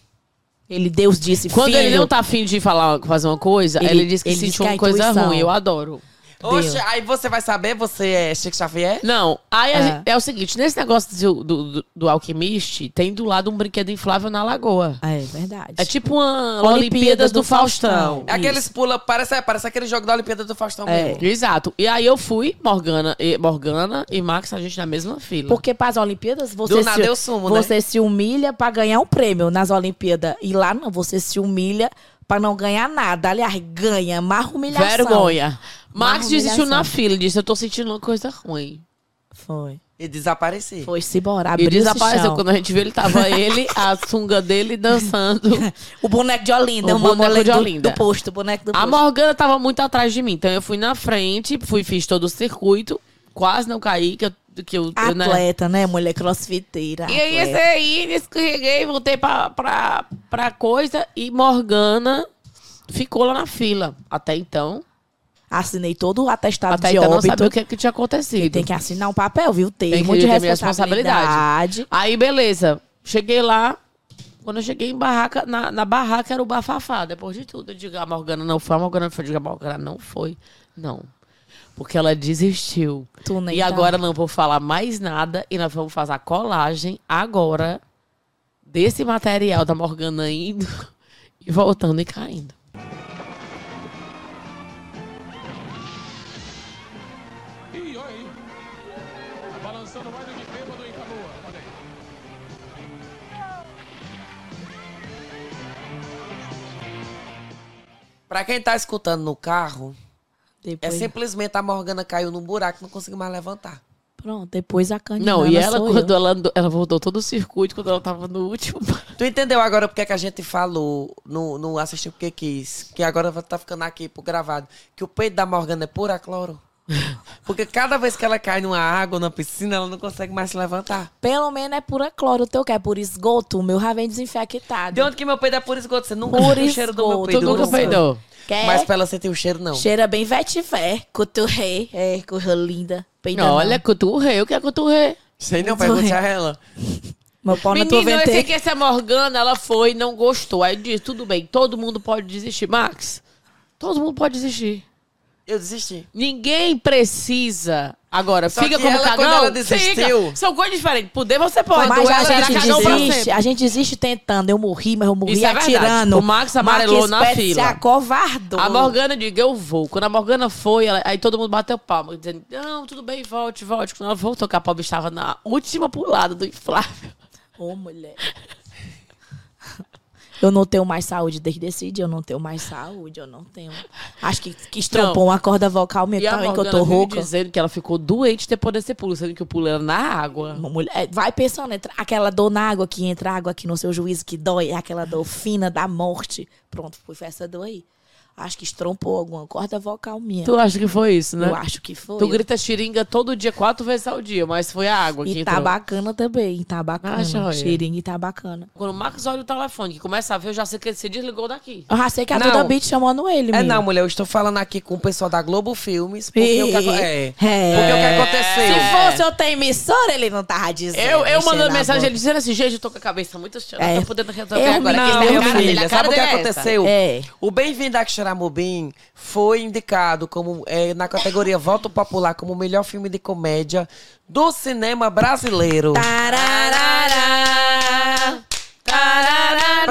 [SPEAKER 2] Ele, Deus disse,
[SPEAKER 3] Quando
[SPEAKER 2] filho,
[SPEAKER 3] ele não tá afim de falar, fazer uma coisa,
[SPEAKER 2] Ele-
[SPEAKER 3] ele, diz que
[SPEAKER 2] ele diz
[SPEAKER 3] sentiu
[SPEAKER 2] que é
[SPEAKER 3] uma coisa
[SPEAKER 2] intuição.
[SPEAKER 3] ruim. Eu adoro.
[SPEAKER 1] Oxe, aí você vai saber, você é Chico Xavier?
[SPEAKER 3] Não, aí
[SPEAKER 2] É.
[SPEAKER 3] gente- é. o seguinte, nesse negócio do, do, do, alquimiste, tem do lado um brinquedo inflável na lagoa.
[SPEAKER 2] É verdade.
[SPEAKER 3] É tipo uma
[SPEAKER 2] Olimpíadas
[SPEAKER 3] Olimpíadas
[SPEAKER 2] do
[SPEAKER 3] do Faustão.
[SPEAKER 1] É aqueles pula, parece, é, parece aquele jogo da Olimpíada do Faustão
[SPEAKER 2] É.
[SPEAKER 1] mesmo.
[SPEAKER 3] Exato. E aí eu fui, Morgana e, Morgana e Max, a gente na mesma fila.
[SPEAKER 2] Porque para as Olimpíadas você,
[SPEAKER 1] Do nada
[SPEAKER 2] se,
[SPEAKER 1] eu sumo, né?
[SPEAKER 2] você se humilha para ganhar um prêmio nas Olimpíadas. E lá não, você se humilha para não ganhar nada. Aliás, ganha, mais humilhação.
[SPEAKER 3] Vergonha. Max desistiu na fila e disse, eu tô sentindo uma coisa ruim.
[SPEAKER 2] Foi.
[SPEAKER 1] E desapareci.
[SPEAKER 2] Foi-se embora,
[SPEAKER 3] E desapareceu.
[SPEAKER 2] chão.
[SPEAKER 3] Quando a gente viu, ele tava ele, a sunga dele dançando.
[SPEAKER 2] O boneco de Olinda,
[SPEAKER 3] O
[SPEAKER 2] uma
[SPEAKER 3] boneco de
[SPEAKER 2] do-
[SPEAKER 3] Olinda.
[SPEAKER 2] Do, posto, o boneco do
[SPEAKER 3] A
[SPEAKER 2] posto.
[SPEAKER 3] Morgana tava muito atrás de mim. Então eu fui na frente, fui, fiz todo o circuito. Quase não caí, que eu... Que eu, eu, né?
[SPEAKER 2] Atleta, né? Mulher crossfiteira.
[SPEAKER 3] E aí, esse
[SPEAKER 2] atleta.
[SPEAKER 3] aí, escorreguei, voltei pra, pra, pra coisa e Morgana ficou lá na fila. Até então,
[SPEAKER 2] Assinei todo o atestado
[SPEAKER 3] até
[SPEAKER 2] de
[SPEAKER 3] então não
[SPEAKER 2] óbito.
[SPEAKER 3] sabia o que, que tinha acontecido.
[SPEAKER 2] Tem que assinar um papel, viu?
[SPEAKER 3] Tem que
[SPEAKER 2] de
[SPEAKER 3] minha
[SPEAKER 2] responsabilidade.
[SPEAKER 3] Aí, beleza. Cheguei lá. Quando eu cheguei em barraca, na, na barraca era o bafafá. Depois de tudo, eu digo, a Morgana não foi, a Morgana não foi. Eu digo, a Morgana não foi. Não. Porque ela desistiu.
[SPEAKER 2] Tu nem
[SPEAKER 3] E
[SPEAKER 2] tá-
[SPEAKER 3] agora não vou falar mais nada e nós vamos fazer a colagem agora desse material da Morgana indo e voltando e caindo.
[SPEAKER 4] Ih, olha aí. Tá balançando mais do que bêbado em Canoa. Olha aí.
[SPEAKER 1] Pra quem tá escutando no carro, é
[SPEAKER 2] Depois,
[SPEAKER 1] simplesmente a Morgana caiu num buraco e não conseguiu mais levantar.
[SPEAKER 2] Pronto, depois a canina.
[SPEAKER 3] Não, e ela,
[SPEAKER 2] sou
[SPEAKER 3] quando
[SPEAKER 2] eu.
[SPEAKER 3] ela andou, ela voltou todo o circuito, quando ela tava no último.
[SPEAKER 1] Tu entendeu agora porque que a gente falou no, no Assistiu Porque Quis? Que agora tá ficando aqui pro gravado. Que o peito da Morgana é pura cloro. Porque cada vez que ela cai numa água, numa piscina, ela não consegue mais se levantar.
[SPEAKER 2] Pelo menos é pura cloro. O teu que é por esgoto. O meu já vem desinfectado.
[SPEAKER 1] De onde que meu peido é por esgoto? Você nunca
[SPEAKER 2] Por
[SPEAKER 1] o cheiro do meu
[SPEAKER 2] esgoto.
[SPEAKER 1] peido.
[SPEAKER 3] Tu nunca peidou.
[SPEAKER 2] Quer?
[SPEAKER 1] Mas pra ela sentir o cheiro, não.
[SPEAKER 2] Cheira bem vetiver. Coturrei. É, corra linda. Peida
[SPEAKER 3] Não,
[SPEAKER 2] não.
[SPEAKER 3] olha, coturrei. O que é coturrei?
[SPEAKER 1] Sei não, pergunte a ela.
[SPEAKER 2] Meu pau na tua
[SPEAKER 3] Menino, eu sei que essa Morgana, ela foi e não gostou. Aí diz, tudo bem, todo mundo pode desistir. Max, todo mundo pode desistir.
[SPEAKER 1] Eu desisti.
[SPEAKER 3] Ninguém precisa. Agora,
[SPEAKER 1] Só
[SPEAKER 3] fica
[SPEAKER 1] que
[SPEAKER 3] como
[SPEAKER 1] ela,
[SPEAKER 3] cagão.
[SPEAKER 1] quando ela desistiu-
[SPEAKER 3] fica. São coisas diferentes. Poder você pode.
[SPEAKER 2] Mas
[SPEAKER 3] ela
[SPEAKER 2] a
[SPEAKER 3] era
[SPEAKER 2] gente
[SPEAKER 3] cagão pra
[SPEAKER 2] desiste,
[SPEAKER 3] sempre.
[SPEAKER 2] a gente desiste tentando. Eu morri, mas eu morri
[SPEAKER 3] Isso é verdade.
[SPEAKER 2] atirando.
[SPEAKER 3] O Max amarelou na fila.
[SPEAKER 2] Se acovardou.
[SPEAKER 3] A Morgana diga, eu vou. Quando a Morgana foi, ela- aí todo mundo bateu palma, dizendo, não, tudo bem, volte, volte. Quando ela voltou, que a pobre estava na última pulada do inflável.
[SPEAKER 2] Ô, mulher. Eu não tenho mais saúde desde esse dia, eu não tenho mais saúde, eu não tenho. Acho que, que estrompou uma corda vocal minha
[SPEAKER 3] a
[SPEAKER 2] também, que eu tô rouca.
[SPEAKER 3] dizendo que ela ficou doente depois desse pulo, sendo que o pulo era na água.
[SPEAKER 2] Uma mulher, é, vai pensando, entra, aquela dor na água que entra água aqui no seu juízo que dói, é aquela dor fina da morte. Pronto, foi essa dor aí. Acho que estrompou alguma corda vocal minha.
[SPEAKER 3] Tu acha que foi isso, né?
[SPEAKER 2] Eu acho que foi.
[SPEAKER 3] Tu grita xiringa todo dia, quatro vezes ao dia, mas foi a água que
[SPEAKER 2] E tá
[SPEAKER 3] entrou.
[SPEAKER 2] bacana também, tá bacana.
[SPEAKER 3] Ah.
[SPEAKER 2] Cheirinho e tá bacana.
[SPEAKER 3] Quando o Marcos olha o telefone, que começa a ver, eu já sei que ele se desligou daqui.
[SPEAKER 2] Eu já sei que a
[SPEAKER 1] Não.
[SPEAKER 2] Duda Beat chamando ele,
[SPEAKER 1] É não, mulher, eu estou falando aqui com o pessoal da Globo Filmes. Porque, o, que, é,
[SPEAKER 2] É.
[SPEAKER 1] porque o que aconteceu?
[SPEAKER 2] Se fosse outra emissora, ele não tava dizendo.
[SPEAKER 3] Eu, eu mandando mensagem, ele dizendo assim, gente, eu tô com a cabeça muito cheia,
[SPEAKER 2] É.
[SPEAKER 3] não tô podendo resolver
[SPEAKER 2] Eu
[SPEAKER 3] agora.
[SPEAKER 2] não,
[SPEAKER 3] Aqui,
[SPEAKER 1] Não,
[SPEAKER 3] cara
[SPEAKER 1] filha, sabe o que
[SPEAKER 3] é
[SPEAKER 1] aconteceu?
[SPEAKER 2] É.
[SPEAKER 1] O Bem-vindo a Xaramubim foi indicado como é, na categoria Voto Popular como o melhor filme de comédia do cinema brasileiro.
[SPEAKER 2] Tararara, tararara.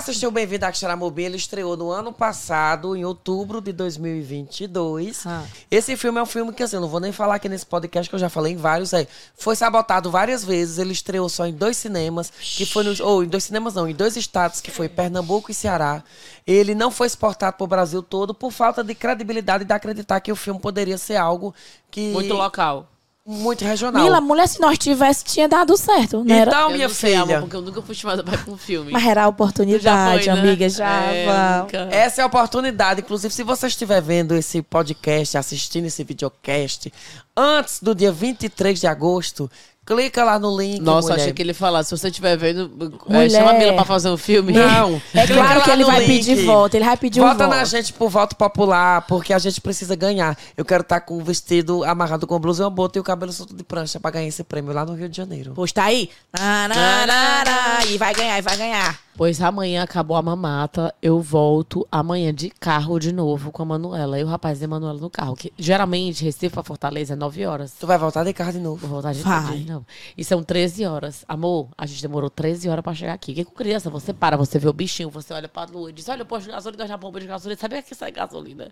[SPEAKER 1] Assistiu Bem-vindo a Xaramubim, ele estreou no ano passado, em outubro de 2022.
[SPEAKER 2] Ah.
[SPEAKER 1] Esse filme é um filme que, assim, eu não vou nem falar aqui nesse podcast, que eu já falei em vários. É, foi sabotado várias vezes, ele estreou só em dois cinemas, que foi nos... Ou em dois cinemas não, em dois estados, que foi Pernambuco e Ceará. Ele não foi exportado pro Brasil todo por falta de credibilidade e de acreditar que o filme poderia ser algo que...
[SPEAKER 3] Muito local.
[SPEAKER 1] Muito regional.
[SPEAKER 2] Mila, mulher, se nós tivesse, tinha dado certo. Não era?
[SPEAKER 1] Então,
[SPEAKER 3] Eu
[SPEAKER 1] minha
[SPEAKER 3] não sei, amor,
[SPEAKER 1] filha...
[SPEAKER 3] porque eu nunca fui chamada pra ir pra um filme.
[SPEAKER 2] Mas era a oportunidade,
[SPEAKER 3] Já foi, né?
[SPEAKER 2] amiga, já.
[SPEAKER 3] É, nunca.
[SPEAKER 1] Essa é a oportunidade. Inclusive, se você estiver vendo esse podcast, assistindo esse videocast, antes do dia 23 de agosto, clica lá no link.
[SPEAKER 3] Nossa,
[SPEAKER 1] mulher.
[SPEAKER 3] achei que ele falar, se você estiver vendo, é, chama a Mila pra fazer um filme.
[SPEAKER 1] Não.
[SPEAKER 2] É claro que ele vai
[SPEAKER 1] link.
[SPEAKER 2] pedir voto, ele vai pedir um
[SPEAKER 1] Vota
[SPEAKER 2] voto.
[SPEAKER 1] na gente por voto popular, porque a gente precisa ganhar. Eu quero estar com o vestido amarrado com blusa e uma bota e o cabelo solto de prancha pra ganhar esse prêmio lá no Rio de Janeiro.
[SPEAKER 2] Pois tá aí. Nananara, E vai ganhar, e vai ganhar.
[SPEAKER 3] Pois amanhã acabou a mamata, eu volto amanhã de carro de novo com a Manuela. E o rapaz e a Manuela no carro. Que geralmente Recife pra Fortaleza é 9 horas.
[SPEAKER 1] Tu vai voltar de carro de novo.
[SPEAKER 3] Vou voltar de
[SPEAKER 2] Vai.
[SPEAKER 3] de novo. E são 13 horas. Amor, a gente demorou 13 horas pra chegar aqui. Que com criança, você para, você vê o bichinho, você olha pra lua e diz: Olha, o posto de gasolina, na bomba de gasolina. Sabia que sai gasolina?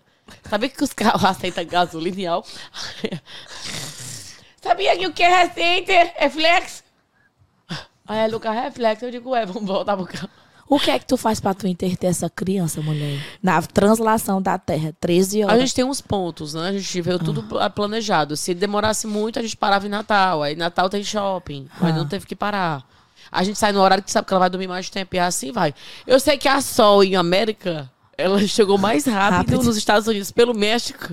[SPEAKER 3] Sabia que os carros aceitam gasolina e álcool? Sabia que o que é recente é flex? Aí ela, o carro é flex. Eu digo, ué, vamos voltar pro carro.
[SPEAKER 2] O que é que tu faz pra tu interter essa criança, mulher? Na translação da Terra, 13
[SPEAKER 3] A
[SPEAKER 2] horas.
[SPEAKER 3] gente tem uns pontos, né? A gente veio tudo pla- planejado. Se demorasse muito, a gente parava em Natal. Aí Natal tem shopping. Mas não teve que parar. A gente sai no horário que sabe que ela vai dormir mais tempo e assim vai. Eu sei que a Sol em América, ela chegou mais rápido,
[SPEAKER 2] Rápido.
[SPEAKER 3] nos Estados Unidos pelo México.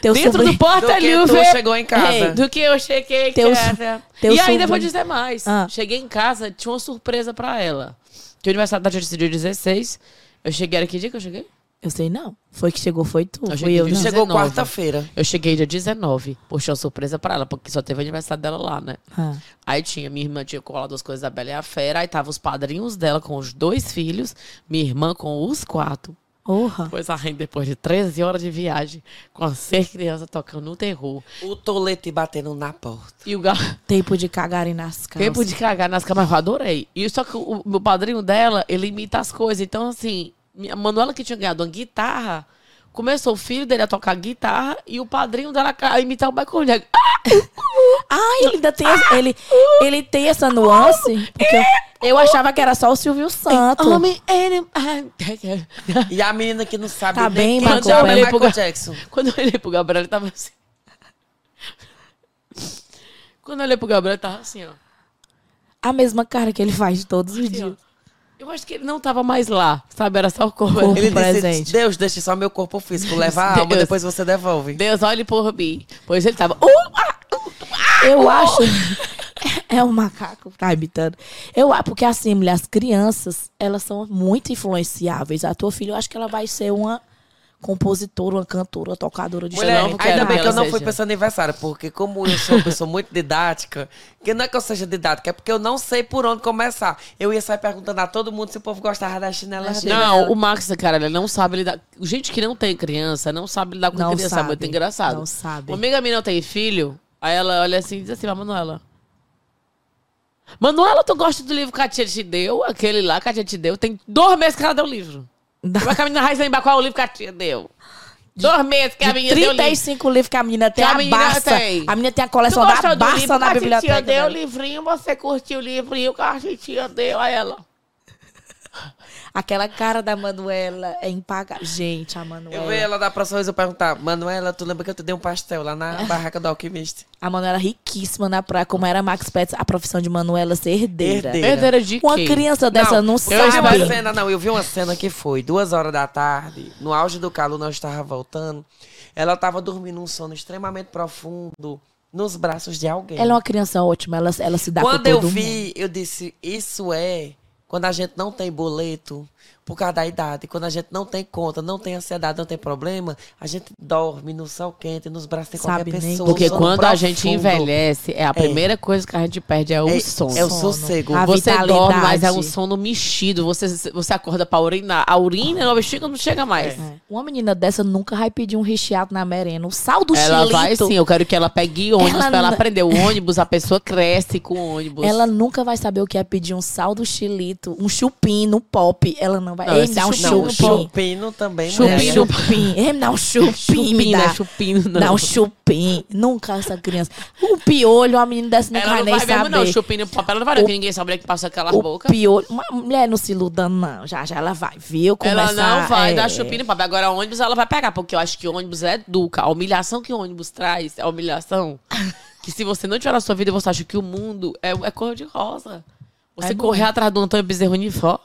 [SPEAKER 2] Teu
[SPEAKER 3] dentro
[SPEAKER 2] sobrinho-
[SPEAKER 3] do porta
[SPEAKER 1] Do que
[SPEAKER 3] luva
[SPEAKER 1] tu chegou em casa.
[SPEAKER 3] do que eu cheguei em
[SPEAKER 2] Teu-
[SPEAKER 3] casa.
[SPEAKER 2] teu
[SPEAKER 3] e ainda
[SPEAKER 2] sobrinho-
[SPEAKER 3] vou dizer mais.
[SPEAKER 2] Ah.
[SPEAKER 3] Cheguei em casa, tinha uma surpresa pra ela. Que o aniversário da gente dia 16. Eu cheguei, era que dia que eu cheguei?
[SPEAKER 2] Eu sei não. Foi que chegou, foi tu.
[SPEAKER 3] Eu
[SPEAKER 2] Fui
[SPEAKER 3] cheguei
[SPEAKER 2] eu, não.
[SPEAKER 1] Chegou
[SPEAKER 3] 19.
[SPEAKER 1] quarta-feira.
[SPEAKER 3] Eu cheguei dia 19. Puxei uma surpresa pra ela, porque só teve o aniversário dela lá, né?
[SPEAKER 2] Ah.
[SPEAKER 3] Aí tinha, minha irmã tinha colado as coisas da Bela e a Fera, aí tava os padrinhos dela com os dois filhos, minha irmã com os quatro.
[SPEAKER 2] Porra.
[SPEAKER 3] Pois a gente, depois de 13 horas de viagem, com as seis crianças tocando no terror.
[SPEAKER 1] O tolete batendo na porta.
[SPEAKER 3] E o.
[SPEAKER 2] Tempo de cagarem nas calças.
[SPEAKER 3] Tempo de cagar nas camas, eu adorei. E só que o, o meu padrinho dela, ele imita as coisas. Então, assim, a Manuela que tinha ganhado uma guitarra, começou o filho dele a tocar guitarra e o padrinho dela a imitar o Michael Jackson.
[SPEAKER 2] Ah, ele ainda tem, essa- ele, ele tem essa nuance. Porque eu, Eu achava que era só o Silvio Santos.
[SPEAKER 3] Homem, ele...
[SPEAKER 1] E a menina que não sabe
[SPEAKER 2] Tá bem,
[SPEAKER 1] quem
[SPEAKER 2] Marco
[SPEAKER 1] é. Michael
[SPEAKER 3] Ga-
[SPEAKER 1] Jackson.
[SPEAKER 3] Quando eu olhei pro Gabriel, ele tava assim. Quando eu olhei pro Gabriel, ele tava assim, ó.
[SPEAKER 2] A mesma cara que ele faz todos os
[SPEAKER 3] Assim, ó. Eu acho que ele não tava mais lá, sabe? Era só o corpo.
[SPEAKER 2] Corpo.
[SPEAKER 1] Ele
[SPEAKER 2] presente.
[SPEAKER 1] disse, Deus, deixa só meu corpo físico, leva a alma,
[SPEAKER 3] Deus.
[SPEAKER 1] depois você devolve.
[SPEAKER 3] Deus, olhe por mim. Pois ele tava. Uh, ah,
[SPEAKER 2] Eu acho. É um macaco que tá imitando. Eu acho, porque assim, mulher, as crianças, elas são muito influenciáveis. A tua filha, eu acho que ela vai ser uma compositora, uma cantora, uma tocadora de
[SPEAKER 1] Mulher,
[SPEAKER 3] não
[SPEAKER 1] ainda bem
[SPEAKER 3] que
[SPEAKER 1] eu não fui
[SPEAKER 3] seja.
[SPEAKER 1] pra esse aniversário, porque como eu sou uma pessoa muito didática, que não é que eu seja didática, é porque eu não sei por onde começar. Eu ia sair perguntando a todo mundo se o povo gostava da chinela dele.
[SPEAKER 3] Não, o Max, cara, ele não sabe lidar. Gente que não tem criança, não sabe lidar com
[SPEAKER 2] Não
[SPEAKER 3] criança. É
[SPEAKER 2] sabe,
[SPEAKER 3] muito engraçado.
[SPEAKER 2] não sabe.
[SPEAKER 3] Uma amiga minha não tem filho, aí ela olha assim e diz assim, mas Manuela. Manuela, tu gosta do livro que a tia te deu? Aquele lá que a tia te deu. Tem dois meses que ela deu o livro. Como é que a menina lembrar qual é o livro que a tia deu? Dois meses que a menina deu o livro.
[SPEAKER 2] 35 livros que a menina tem,
[SPEAKER 3] Que a
[SPEAKER 2] a,
[SPEAKER 3] menina
[SPEAKER 2] Barça.
[SPEAKER 3] tem.
[SPEAKER 2] A menina tem a coleção da Barça
[SPEAKER 3] livro
[SPEAKER 2] na
[SPEAKER 3] que a
[SPEAKER 2] biblioteca.
[SPEAKER 3] titia deu o livrinho, você curtiu o livrinho que a titia deu a ela.
[SPEAKER 2] Aquela cara da Manuela é impagável. Gente, a
[SPEAKER 1] Eu
[SPEAKER 2] Manuela.
[SPEAKER 1] vi ela da próxima vez eu perguntar, Manuela, tu lembra que eu te dei um pastel lá na barraca do alquimista?
[SPEAKER 2] A Manuela riquíssima na praia, como era Max Pets, a profissão de Manuela ser herdeira.
[SPEAKER 1] Herdeira.
[SPEAKER 3] Herdeira de
[SPEAKER 2] Uma
[SPEAKER 3] quê?
[SPEAKER 2] criança dessa não,
[SPEAKER 1] eu vi uma
[SPEAKER 2] sabe.
[SPEAKER 1] cena, não, eu vi uma cena que foi duas horas da tarde, no auge do calor, nós estávamos voltando. Ela estava dormindo um sono extremamente profundo nos braços de alguém.
[SPEAKER 2] Ela é uma criança ótima, ela, ela se dá
[SPEAKER 1] Quando
[SPEAKER 2] com
[SPEAKER 1] eu
[SPEAKER 2] todo mundo.
[SPEAKER 1] vi, eu disse, isso é quando a gente não tem boleto por causa da idade. Quando a gente não tem conta, não tem ansiedade, não tem problema, a gente dorme no sol quente, nos braços de
[SPEAKER 2] Sabe
[SPEAKER 1] qualquer pessoa.
[SPEAKER 3] Porque quando a gente
[SPEAKER 1] profundo.
[SPEAKER 3] envelhece, é a primeira coisa que a gente perde é o
[SPEAKER 1] É-
[SPEAKER 3] sono.
[SPEAKER 1] é o sossego.
[SPEAKER 2] A
[SPEAKER 3] Você
[SPEAKER 2] vitalidade.
[SPEAKER 3] dorme, mas é um sono mexido. Você, você acorda pra urinar. A urina no bexiga não chega mais.
[SPEAKER 2] É. Uma menina dessa nunca vai pedir um recheado na merenda. O sal do
[SPEAKER 3] Ela
[SPEAKER 2] chilito.
[SPEAKER 3] vai sim, eu quero que ela pegue ônibus
[SPEAKER 2] Ela
[SPEAKER 3] pra ela
[SPEAKER 2] não-
[SPEAKER 3] aprender. O ônibus, a pessoa cresce com o ônibus.
[SPEAKER 2] Ela nunca vai saber o que é pedir um sal do chilito, um chupim no pop. Ela não vai.
[SPEAKER 3] Não,
[SPEAKER 2] Ei, me dá um
[SPEAKER 3] chupim
[SPEAKER 1] Não,
[SPEAKER 2] chupim.
[SPEAKER 1] chupino também.
[SPEAKER 3] Chupim
[SPEAKER 1] né?
[SPEAKER 2] É,
[SPEAKER 3] no-
[SPEAKER 2] chupim. Ei, me dá um chupim, me
[SPEAKER 3] chupim,
[SPEAKER 2] dá.
[SPEAKER 3] não é chupino, não.
[SPEAKER 2] Dá um chupim. Nunca essa criança. O piolho, a menina dessa nunca
[SPEAKER 3] Ela
[SPEAKER 2] vai
[SPEAKER 3] não
[SPEAKER 2] nem
[SPEAKER 3] vai mesmo,
[SPEAKER 2] saber.
[SPEAKER 3] não. Chupinho no papel, ela não vai, não.
[SPEAKER 2] O-
[SPEAKER 3] Que ninguém sabe que passa aquelas
[SPEAKER 2] O
[SPEAKER 3] bocas.
[SPEAKER 2] piolho. Uma mulher não se iluda, não. Já, já ela vai, viu?
[SPEAKER 3] Ela
[SPEAKER 2] Começar,
[SPEAKER 3] não vai
[SPEAKER 2] é,
[SPEAKER 3] dar chupinho no papel. Agora, ônibus ela vai pegar, porque eu acho que ônibus é educa. A humilhação que o ônibus traz é a humilhação. que se você não tiver na sua vida, você acha que o mundo é, é cor de rosa. Você
[SPEAKER 2] É
[SPEAKER 3] correr atrás do Antônio Bezerro Unifó.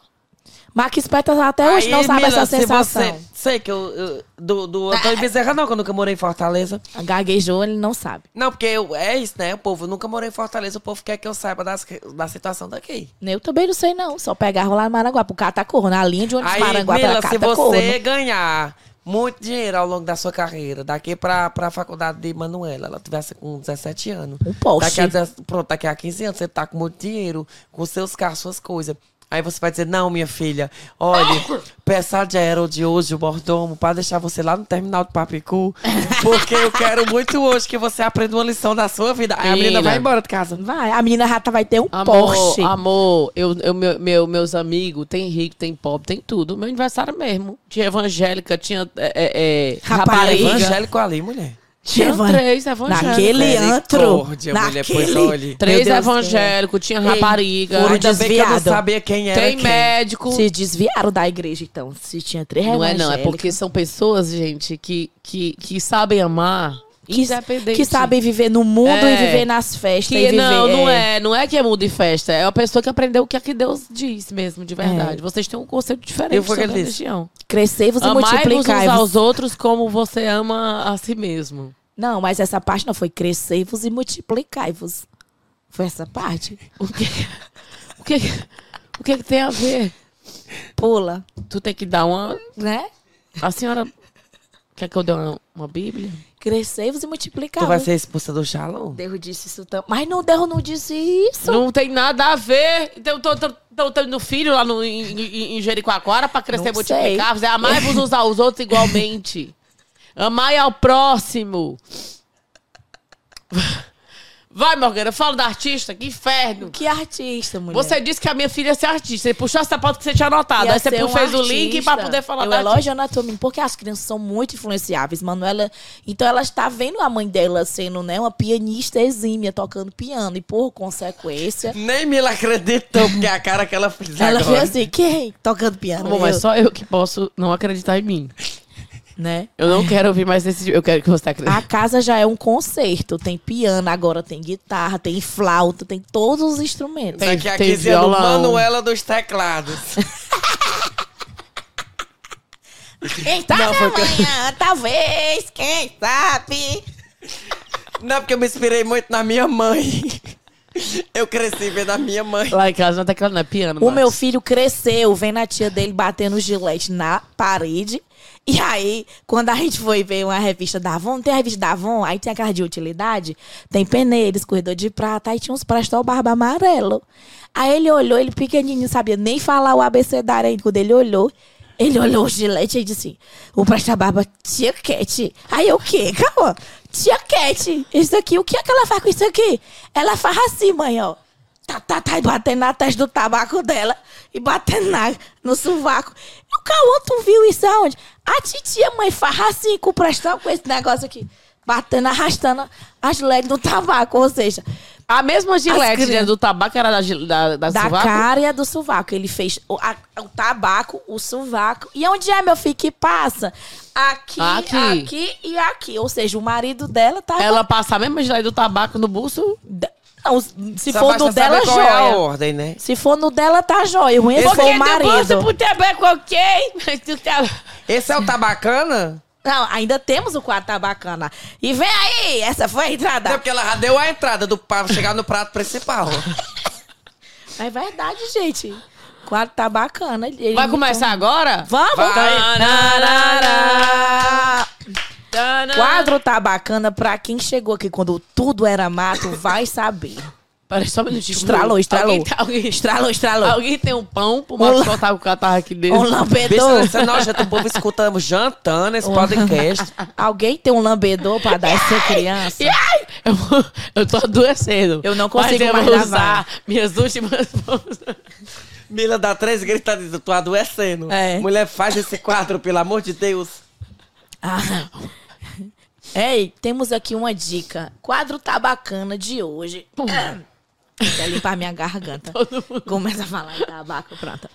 [SPEAKER 2] Max Petas até hoje
[SPEAKER 1] Aí,
[SPEAKER 2] não sabe
[SPEAKER 1] Mila,
[SPEAKER 2] essa
[SPEAKER 1] se
[SPEAKER 2] sensação.
[SPEAKER 1] Você, sei que eu, eu- do, do Antônio Bezerra não, que eu nunca morei em Fortaleza.
[SPEAKER 2] Gaguejou, ele não sabe.
[SPEAKER 1] Não, porque eu, é isso, né? O povo eu nunca morei em Fortaleza, o povo quer que eu saiba das, da situação daqui.
[SPEAKER 2] Eu também não sei, não. Só pegava lá no Maranguá, pro Catacorro, na linha de ônibus
[SPEAKER 1] Aí,
[SPEAKER 2] Maranguá
[SPEAKER 1] Mila,
[SPEAKER 2] pra
[SPEAKER 1] se você ganhar muito dinheiro ao longo da sua carreira, daqui pra, pra faculdade de Manuela, ela tivesse com 17 anos.
[SPEAKER 2] Um Porsche.
[SPEAKER 1] Daqui a, 10 pronto, daqui a 15 anos, você tá com muito dinheiro, com seus carros, suas coisas. Aí você vai dizer, não, minha filha, olha, peça de aero de hoje, o mordomo, pra deixar você lá no terminal do Papicu, porque eu quero muito hoje que você aprenda uma lição da sua vida. Aí a menina vai embora de casa.
[SPEAKER 2] Vai, a menina rata vai ter um
[SPEAKER 3] Amor,
[SPEAKER 2] Porsche.
[SPEAKER 3] amor, eu, eu, meu, meu- meus amigos, tem rico, tem pobre, tem tudo. Meu aniversário mesmo. Tinha evangélica, tinha é, é, é,
[SPEAKER 2] Rapariga.
[SPEAKER 3] rapariga.
[SPEAKER 1] Evangélico ali, mulher.
[SPEAKER 3] Tinha três evangélicos.
[SPEAKER 2] Naquele antro. Naquele...
[SPEAKER 3] Três evangélicos, tinha
[SPEAKER 2] Ei,
[SPEAKER 3] rapariga.
[SPEAKER 1] Ainda bem que eu não
[SPEAKER 2] desviado.
[SPEAKER 1] sabia quem era
[SPEAKER 3] Tem
[SPEAKER 1] quem.
[SPEAKER 3] médico.
[SPEAKER 2] Se desviaram da igreja, então. Se tinha três
[SPEAKER 3] Não é, não. É porque são pessoas, gente, que, que, que sabem amar.
[SPEAKER 2] que, que sabem viver no mundo
[SPEAKER 3] É.
[SPEAKER 2] e viver nas festas. e
[SPEAKER 3] Que
[SPEAKER 2] viver,
[SPEAKER 3] não, não é. Não é que é mundo e festa. É uma pessoa que aprendeu o que é que Deus diz mesmo, de verdade. Vocês têm um conceito diferente
[SPEAKER 1] Eu
[SPEAKER 3] sobre a religião.
[SPEAKER 2] Crescei-vos e
[SPEAKER 3] Amai-vos uns aos outros como você ama a si mesmo.
[SPEAKER 2] Não, mas essa parte não foi crescei-vos e multiplicai-vos. Foi essa parte?
[SPEAKER 3] O que, o que, o que, que tem a ver?
[SPEAKER 2] Pula,
[SPEAKER 3] Tu tem que dar uma...
[SPEAKER 2] né?
[SPEAKER 3] A senhora quer que eu dê uma, uma bíblia?
[SPEAKER 2] Crescei-vos e
[SPEAKER 1] Tu
[SPEAKER 2] multiplicai-vos.
[SPEAKER 1] vai ser expulsa do Shalom?
[SPEAKER 2] Deus disse isso também. Mas não, Deus não disse isso.
[SPEAKER 3] Não tem nada a ver. Então, eu tô, tô, tô tendo filho lá no, em, em, em Jericoacoara pra crescer e
[SPEAKER 2] Não
[SPEAKER 3] multiplicar. Você amai-vos uns aos outros igualmente. Amai ao próximo. Vai, Morgana, fala da artista, que inferno.
[SPEAKER 2] Que artista, mulher.
[SPEAKER 3] Você disse que a minha filha ia ser artista. Você puxou essa pauta que você tinha anotado.
[SPEAKER 2] Ia
[SPEAKER 3] Aí você
[SPEAKER 2] um
[SPEAKER 3] fez o link pra poder falar
[SPEAKER 2] Eu
[SPEAKER 3] da
[SPEAKER 2] elogio a anatomia, porque as crianças são muito influenciáveis. Manuela, então ela está vendo a mãe dela sendo, né, uma pianista exímia, tocando piano. E por consequência,
[SPEAKER 1] Nem Mila acreditou, porque a cara que ela fez
[SPEAKER 2] ela
[SPEAKER 1] agora.
[SPEAKER 2] fez assim, quem? Tocando piano.
[SPEAKER 3] Amor, mas só eu que posso não acreditar em mim.
[SPEAKER 2] Né?
[SPEAKER 3] Eu não quero ouvir mais esse. Eu quero que você acredite.
[SPEAKER 2] A casa já é um concerto. Tem piano, agora tem guitarra, tem flauta, tem todos os instrumentos.
[SPEAKER 1] Aqui é a
[SPEAKER 3] Tem
[SPEAKER 1] 15 anos,
[SPEAKER 3] violão.
[SPEAKER 1] Manuela dos teclados.
[SPEAKER 2] Quem sabe
[SPEAKER 1] Não, que-
[SPEAKER 2] amanhã, talvez, quem sabe.
[SPEAKER 1] Não, porque eu me inspirei muito na minha mãe. Eu cresci vendo a minha mãe.
[SPEAKER 3] Lá em casa não é teclado, não é piano.
[SPEAKER 2] O
[SPEAKER 3] Max.
[SPEAKER 2] meu filho cresceu vendo a tia dele batendo gilete na parede. E aí, quando a gente foi ver uma revista da Avon, tem a revista da Avon, aí tem aquela de utilidade, tem peneiros, corredor de prata, aí tinha uns prestal barba amarelo. Aí ele olhou, ele pequenininho, sabia nem falar o abecedário ainda. Quando ele olhou, ele olhou o gilete e disse, o presta barba, tia Cat. Aí eu, o quê? Calma. Tia Cat, isso aqui, o que é que ela faz com isso aqui? Ela faz assim, mãe, ó. Tá, tá, tá, e batendo na testa do tabaco dela e batendo na, no sovaco. E o Cauã, tu viu isso aonde? A titia mãe faz assim com prestão, com esse negócio aqui. Batendo, arrastando as legs do tabaco, ou seja,
[SPEAKER 3] A mesma gilete né, do tabaco era da, da, da,
[SPEAKER 2] da
[SPEAKER 3] sovaco?
[SPEAKER 2] cara e a do sovaco. Ele fez o, a- o tabaco, o sovaco. E onde é, meu filho, que passa? Aqui,
[SPEAKER 3] Aqui.
[SPEAKER 2] aqui, e aqui. Ou seja, o marido dela tá...
[SPEAKER 3] Ela passa a mesma gilete do tabaco no buço.
[SPEAKER 2] Não, se
[SPEAKER 1] Só
[SPEAKER 2] for no dela,
[SPEAKER 1] qual é a
[SPEAKER 2] joia.
[SPEAKER 1] ordem, né?
[SPEAKER 2] Se for no dela, tá jóia. O ruim é se
[SPEAKER 1] Esse-
[SPEAKER 2] for o marido.
[SPEAKER 3] pro tabaco, ok? Mas tu tá-
[SPEAKER 1] Esse é o tabacana?
[SPEAKER 2] Não, ainda temos o quadro tá bacana. E vem aí, essa foi a entrada.
[SPEAKER 1] porque ela já deu a entrada do pra chegar no prato principal.
[SPEAKER 2] É verdade, gente. O quadro tá bacana. Ele-
[SPEAKER 3] Vai começar agora?
[SPEAKER 2] Vamos!
[SPEAKER 1] Vai.
[SPEAKER 3] Tana.
[SPEAKER 2] Quadro tá bacana pra quem chegou aqui quando tudo era mato, vai saber.
[SPEAKER 3] Peraí, só um minutinho.
[SPEAKER 2] Estralou, estralou.
[SPEAKER 3] Alguém, tá- alguém,
[SPEAKER 2] Estralou, estralou.
[SPEAKER 3] alguém tem um pão pro Marcos botar o catarro aqui dentro?
[SPEAKER 2] Um
[SPEAKER 1] Bicho,
[SPEAKER 2] lambedor.
[SPEAKER 1] essa nojenta, o povo escutando, jantando esse podcast.
[SPEAKER 2] Alguém tem um lambedor pra dar essa criança?
[SPEAKER 3] Ai, eu, eu tô adoecendo.
[SPEAKER 2] Eu não consigo
[SPEAKER 3] eu
[SPEAKER 2] mais lavar.
[SPEAKER 3] usar minhas últimas mãos.
[SPEAKER 1] Mila dá três gritos e diz, tô adoecendo.
[SPEAKER 2] É.
[SPEAKER 1] Mulher, faz esse quadro, pelo amor de Deus.
[SPEAKER 2] Ah. Ei, temos aqui uma dica. Quadro tá bacana de hoje. Quer limpar minha garganta. Começa a falar em tabaco, pronto.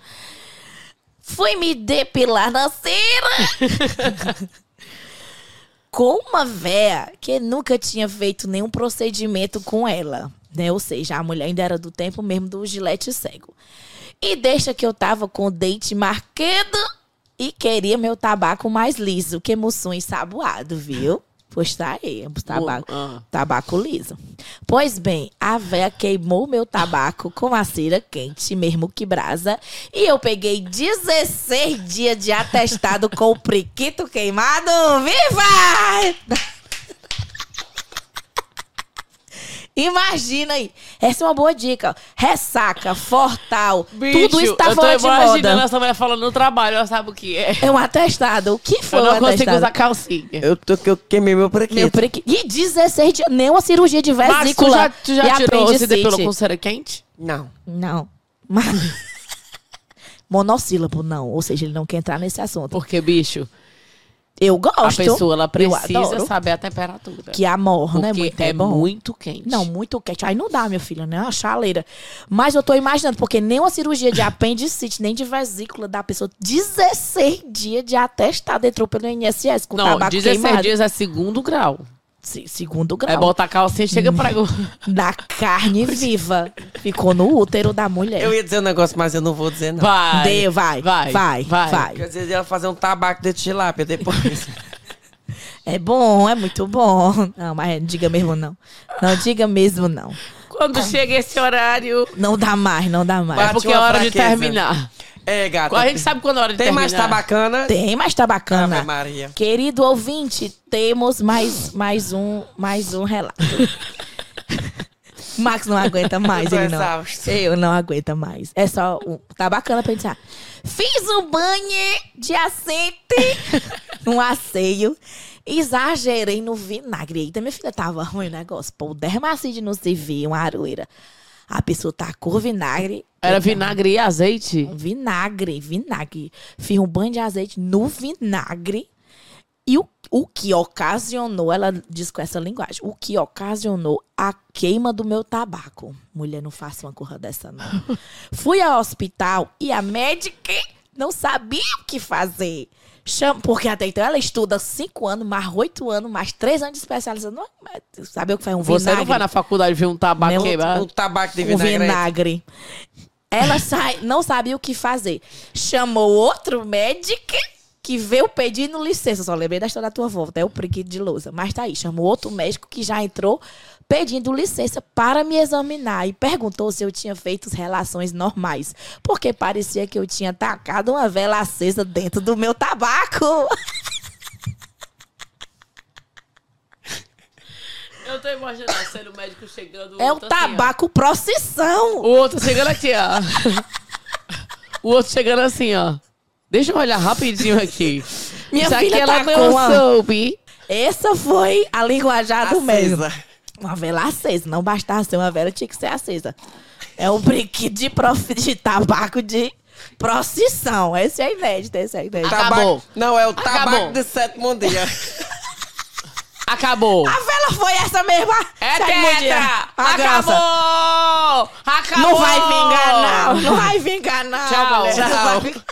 [SPEAKER 2] Fui me depilar na cera. com uma véia que nunca tinha feito nenhum procedimento com ela. Né? Ou seja, a mulher ainda era do tempo mesmo do gilete cego. E deixa que eu tava com o dente marcado e queria meu tabaco mais liso que mussum ensaboado, viu? Pois tá aí, tabaco,
[SPEAKER 3] ah.
[SPEAKER 2] tabaco liso. Pois bem, a véia queimou meu tabaco com a cera quente, mesmo que brasa, e eu peguei 16 dias de atestado com o priquito queimado. Viva! Imagina aí. Essa é uma boa dica. Ressaca, fortal, tudo isso tá
[SPEAKER 3] eu tô
[SPEAKER 2] fora de
[SPEAKER 3] imaginando
[SPEAKER 2] moda.
[SPEAKER 3] essa mulher falando no trabalho, ela sabe o que é.
[SPEAKER 2] É um atestado. O que foi
[SPEAKER 3] Eu
[SPEAKER 2] o
[SPEAKER 3] não consigo
[SPEAKER 2] atestado?
[SPEAKER 3] usar calcinha.
[SPEAKER 1] Eu, tô, que eu queimei meu prequito.
[SPEAKER 2] Meu prequi... E 16 dias, nem uma cirurgia de
[SPEAKER 3] Mas tu
[SPEAKER 2] vesícula
[SPEAKER 3] já, tu já tirou, você depilou com cera quente?
[SPEAKER 1] Não.
[SPEAKER 2] Não. Mas... Monossílabo, não. Ou seja, ele não quer entrar nesse assunto.
[SPEAKER 3] Porque, bicho,
[SPEAKER 2] Eu gosto.
[SPEAKER 3] a pessoa ela precisa saber a temperatura.
[SPEAKER 2] Que amor, né?
[SPEAKER 3] Porque
[SPEAKER 2] Muito
[SPEAKER 3] é
[SPEAKER 2] bom.
[SPEAKER 3] muito quente.
[SPEAKER 2] Não, muito quente. Aí não dá, meu filho, né? Uma chaleira. Mas eu tô imaginando, porque nem uma cirurgia de apendicite, nem de vesícula da pessoa. 16 dias de atestado entrou pelo INSS com
[SPEAKER 3] Não,
[SPEAKER 2] tabaco
[SPEAKER 3] 16
[SPEAKER 2] queimado.
[SPEAKER 3] dias é segundo grau.
[SPEAKER 2] Se- Segundo
[SPEAKER 3] É
[SPEAKER 2] grau.
[SPEAKER 3] botar a calcinha e chega pra...
[SPEAKER 2] Da carne viva. Ficou no útero da mulher.
[SPEAKER 1] Eu ia dizer um negócio, mas eu não vou dizer, não.
[SPEAKER 3] Vai.
[SPEAKER 2] Dê, vai, vai, vai, vai.
[SPEAKER 1] Quer dizer, ela fazer um tabaco de tilápia depois.
[SPEAKER 2] É bom, é muito bom. Não, mas não diga mesmo não. Não diga mesmo não.
[SPEAKER 3] Quando chega esse horário,
[SPEAKER 2] Não dá mais, não dá mais.
[SPEAKER 3] é
[SPEAKER 1] Bate
[SPEAKER 3] porque é hora de
[SPEAKER 1] fraqueza.
[SPEAKER 3] terminar.
[SPEAKER 1] É, gata.
[SPEAKER 3] A gente sabe quando é hora de
[SPEAKER 1] Tem
[SPEAKER 3] terminar.
[SPEAKER 1] mais tabacana?
[SPEAKER 2] Tem, mas tá bacana.
[SPEAKER 1] Ave Maria.
[SPEAKER 2] Querido ouvinte, temos mais, mais um, mais um relato. Max não aguenta mais,
[SPEAKER 1] Eu tô
[SPEAKER 2] ele não.
[SPEAKER 1] exausto.
[SPEAKER 2] Eu não aguento mais. É só um, tá bacana pensar. Fiz um banho de assente, um asseio Exagerei no vinagre. Eita, minha filha tava ruim o negócio. Pô, o dermacide não se via, uma aroeira. A pessoa tacou vinagre.
[SPEAKER 3] Era vinagre e azeite?
[SPEAKER 2] Vinagre, vinagre. Fiz um banho de azeite no vinagre. E o, o que ocasionou, ela diz com essa linguagem, o que ocasionou a queima do meu tabaco. Mulher, não faça uma corra dessa, não. Fui ao hospital e a médica não sabia o que fazer. Chama, porque até então ela estuda cinco anos, mais oito anos, mais três anos de especialização. Não, sabe o que faz um
[SPEAKER 3] Você
[SPEAKER 2] vinagre?
[SPEAKER 3] não vai na faculdade ver um tabaco queimado?
[SPEAKER 1] Um tabaco de
[SPEAKER 2] um
[SPEAKER 1] vinagre.
[SPEAKER 2] vinagre. Ela sai, não sabia o que fazer. Chamou outro médico que veio pedindo licença. Só lembrei da história da tua volta, é o preguiço de lousa. Mas tá aí, chamou outro médico que já entrou pedindo licença para me examinar e perguntou se eu tinha feito relações normais. Porque parecia que eu tinha tacado uma vela acesa dentro do meu tabaco.
[SPEAKER 3] Eu tô imaginando sendo o médico chegando.
[SPEAKER 2] É o
[SPEAKER 3] assim,
[SPEAKER 2] tabaco procissão.
[SPEAKER 3] O outro chegando aqui, ó. o outro chegando assim, ó. Deixa eu olhar rapidinho aqui.
[SPEAKER 2] Minha
[SPEAKER 3] Já
[SPEAKER 2] filha
[SPEAKER 3] que ela
[SPEAKER 2] tá
[SPEAKER 3] não
[SPEAKER 2] uma-
[SPEAKER 3] soube.
[SPEAKER 2] Essa foi a linguajar do médico. Uma vela acesa. Não bastava ser uma vela, tinha que ser acesa. É um brinquedo de, prof... de tabaco de procissão. Esse é inédito, esse é inédito.
[SPEAKER 3] Acabou.
[SPEAKER 1] Tabaco- Não, é o tabaco
[SPEAKER 3] Acabou.
[SPEAKER 1] de sétimo dia.
[SPEAKER 3] Acabou.
[SPEAKER 2] A vela foi essa mesma?
[SPEAKER 3] É tetra! Acabou! Acabou!
[SPEAKER 2] Não vai vingar, não. Não vai vingar, não.
[SPEAKER 3] Tchau.
[SPEAKER 2] mulher. Não
[SPEAKER 1] Tchau.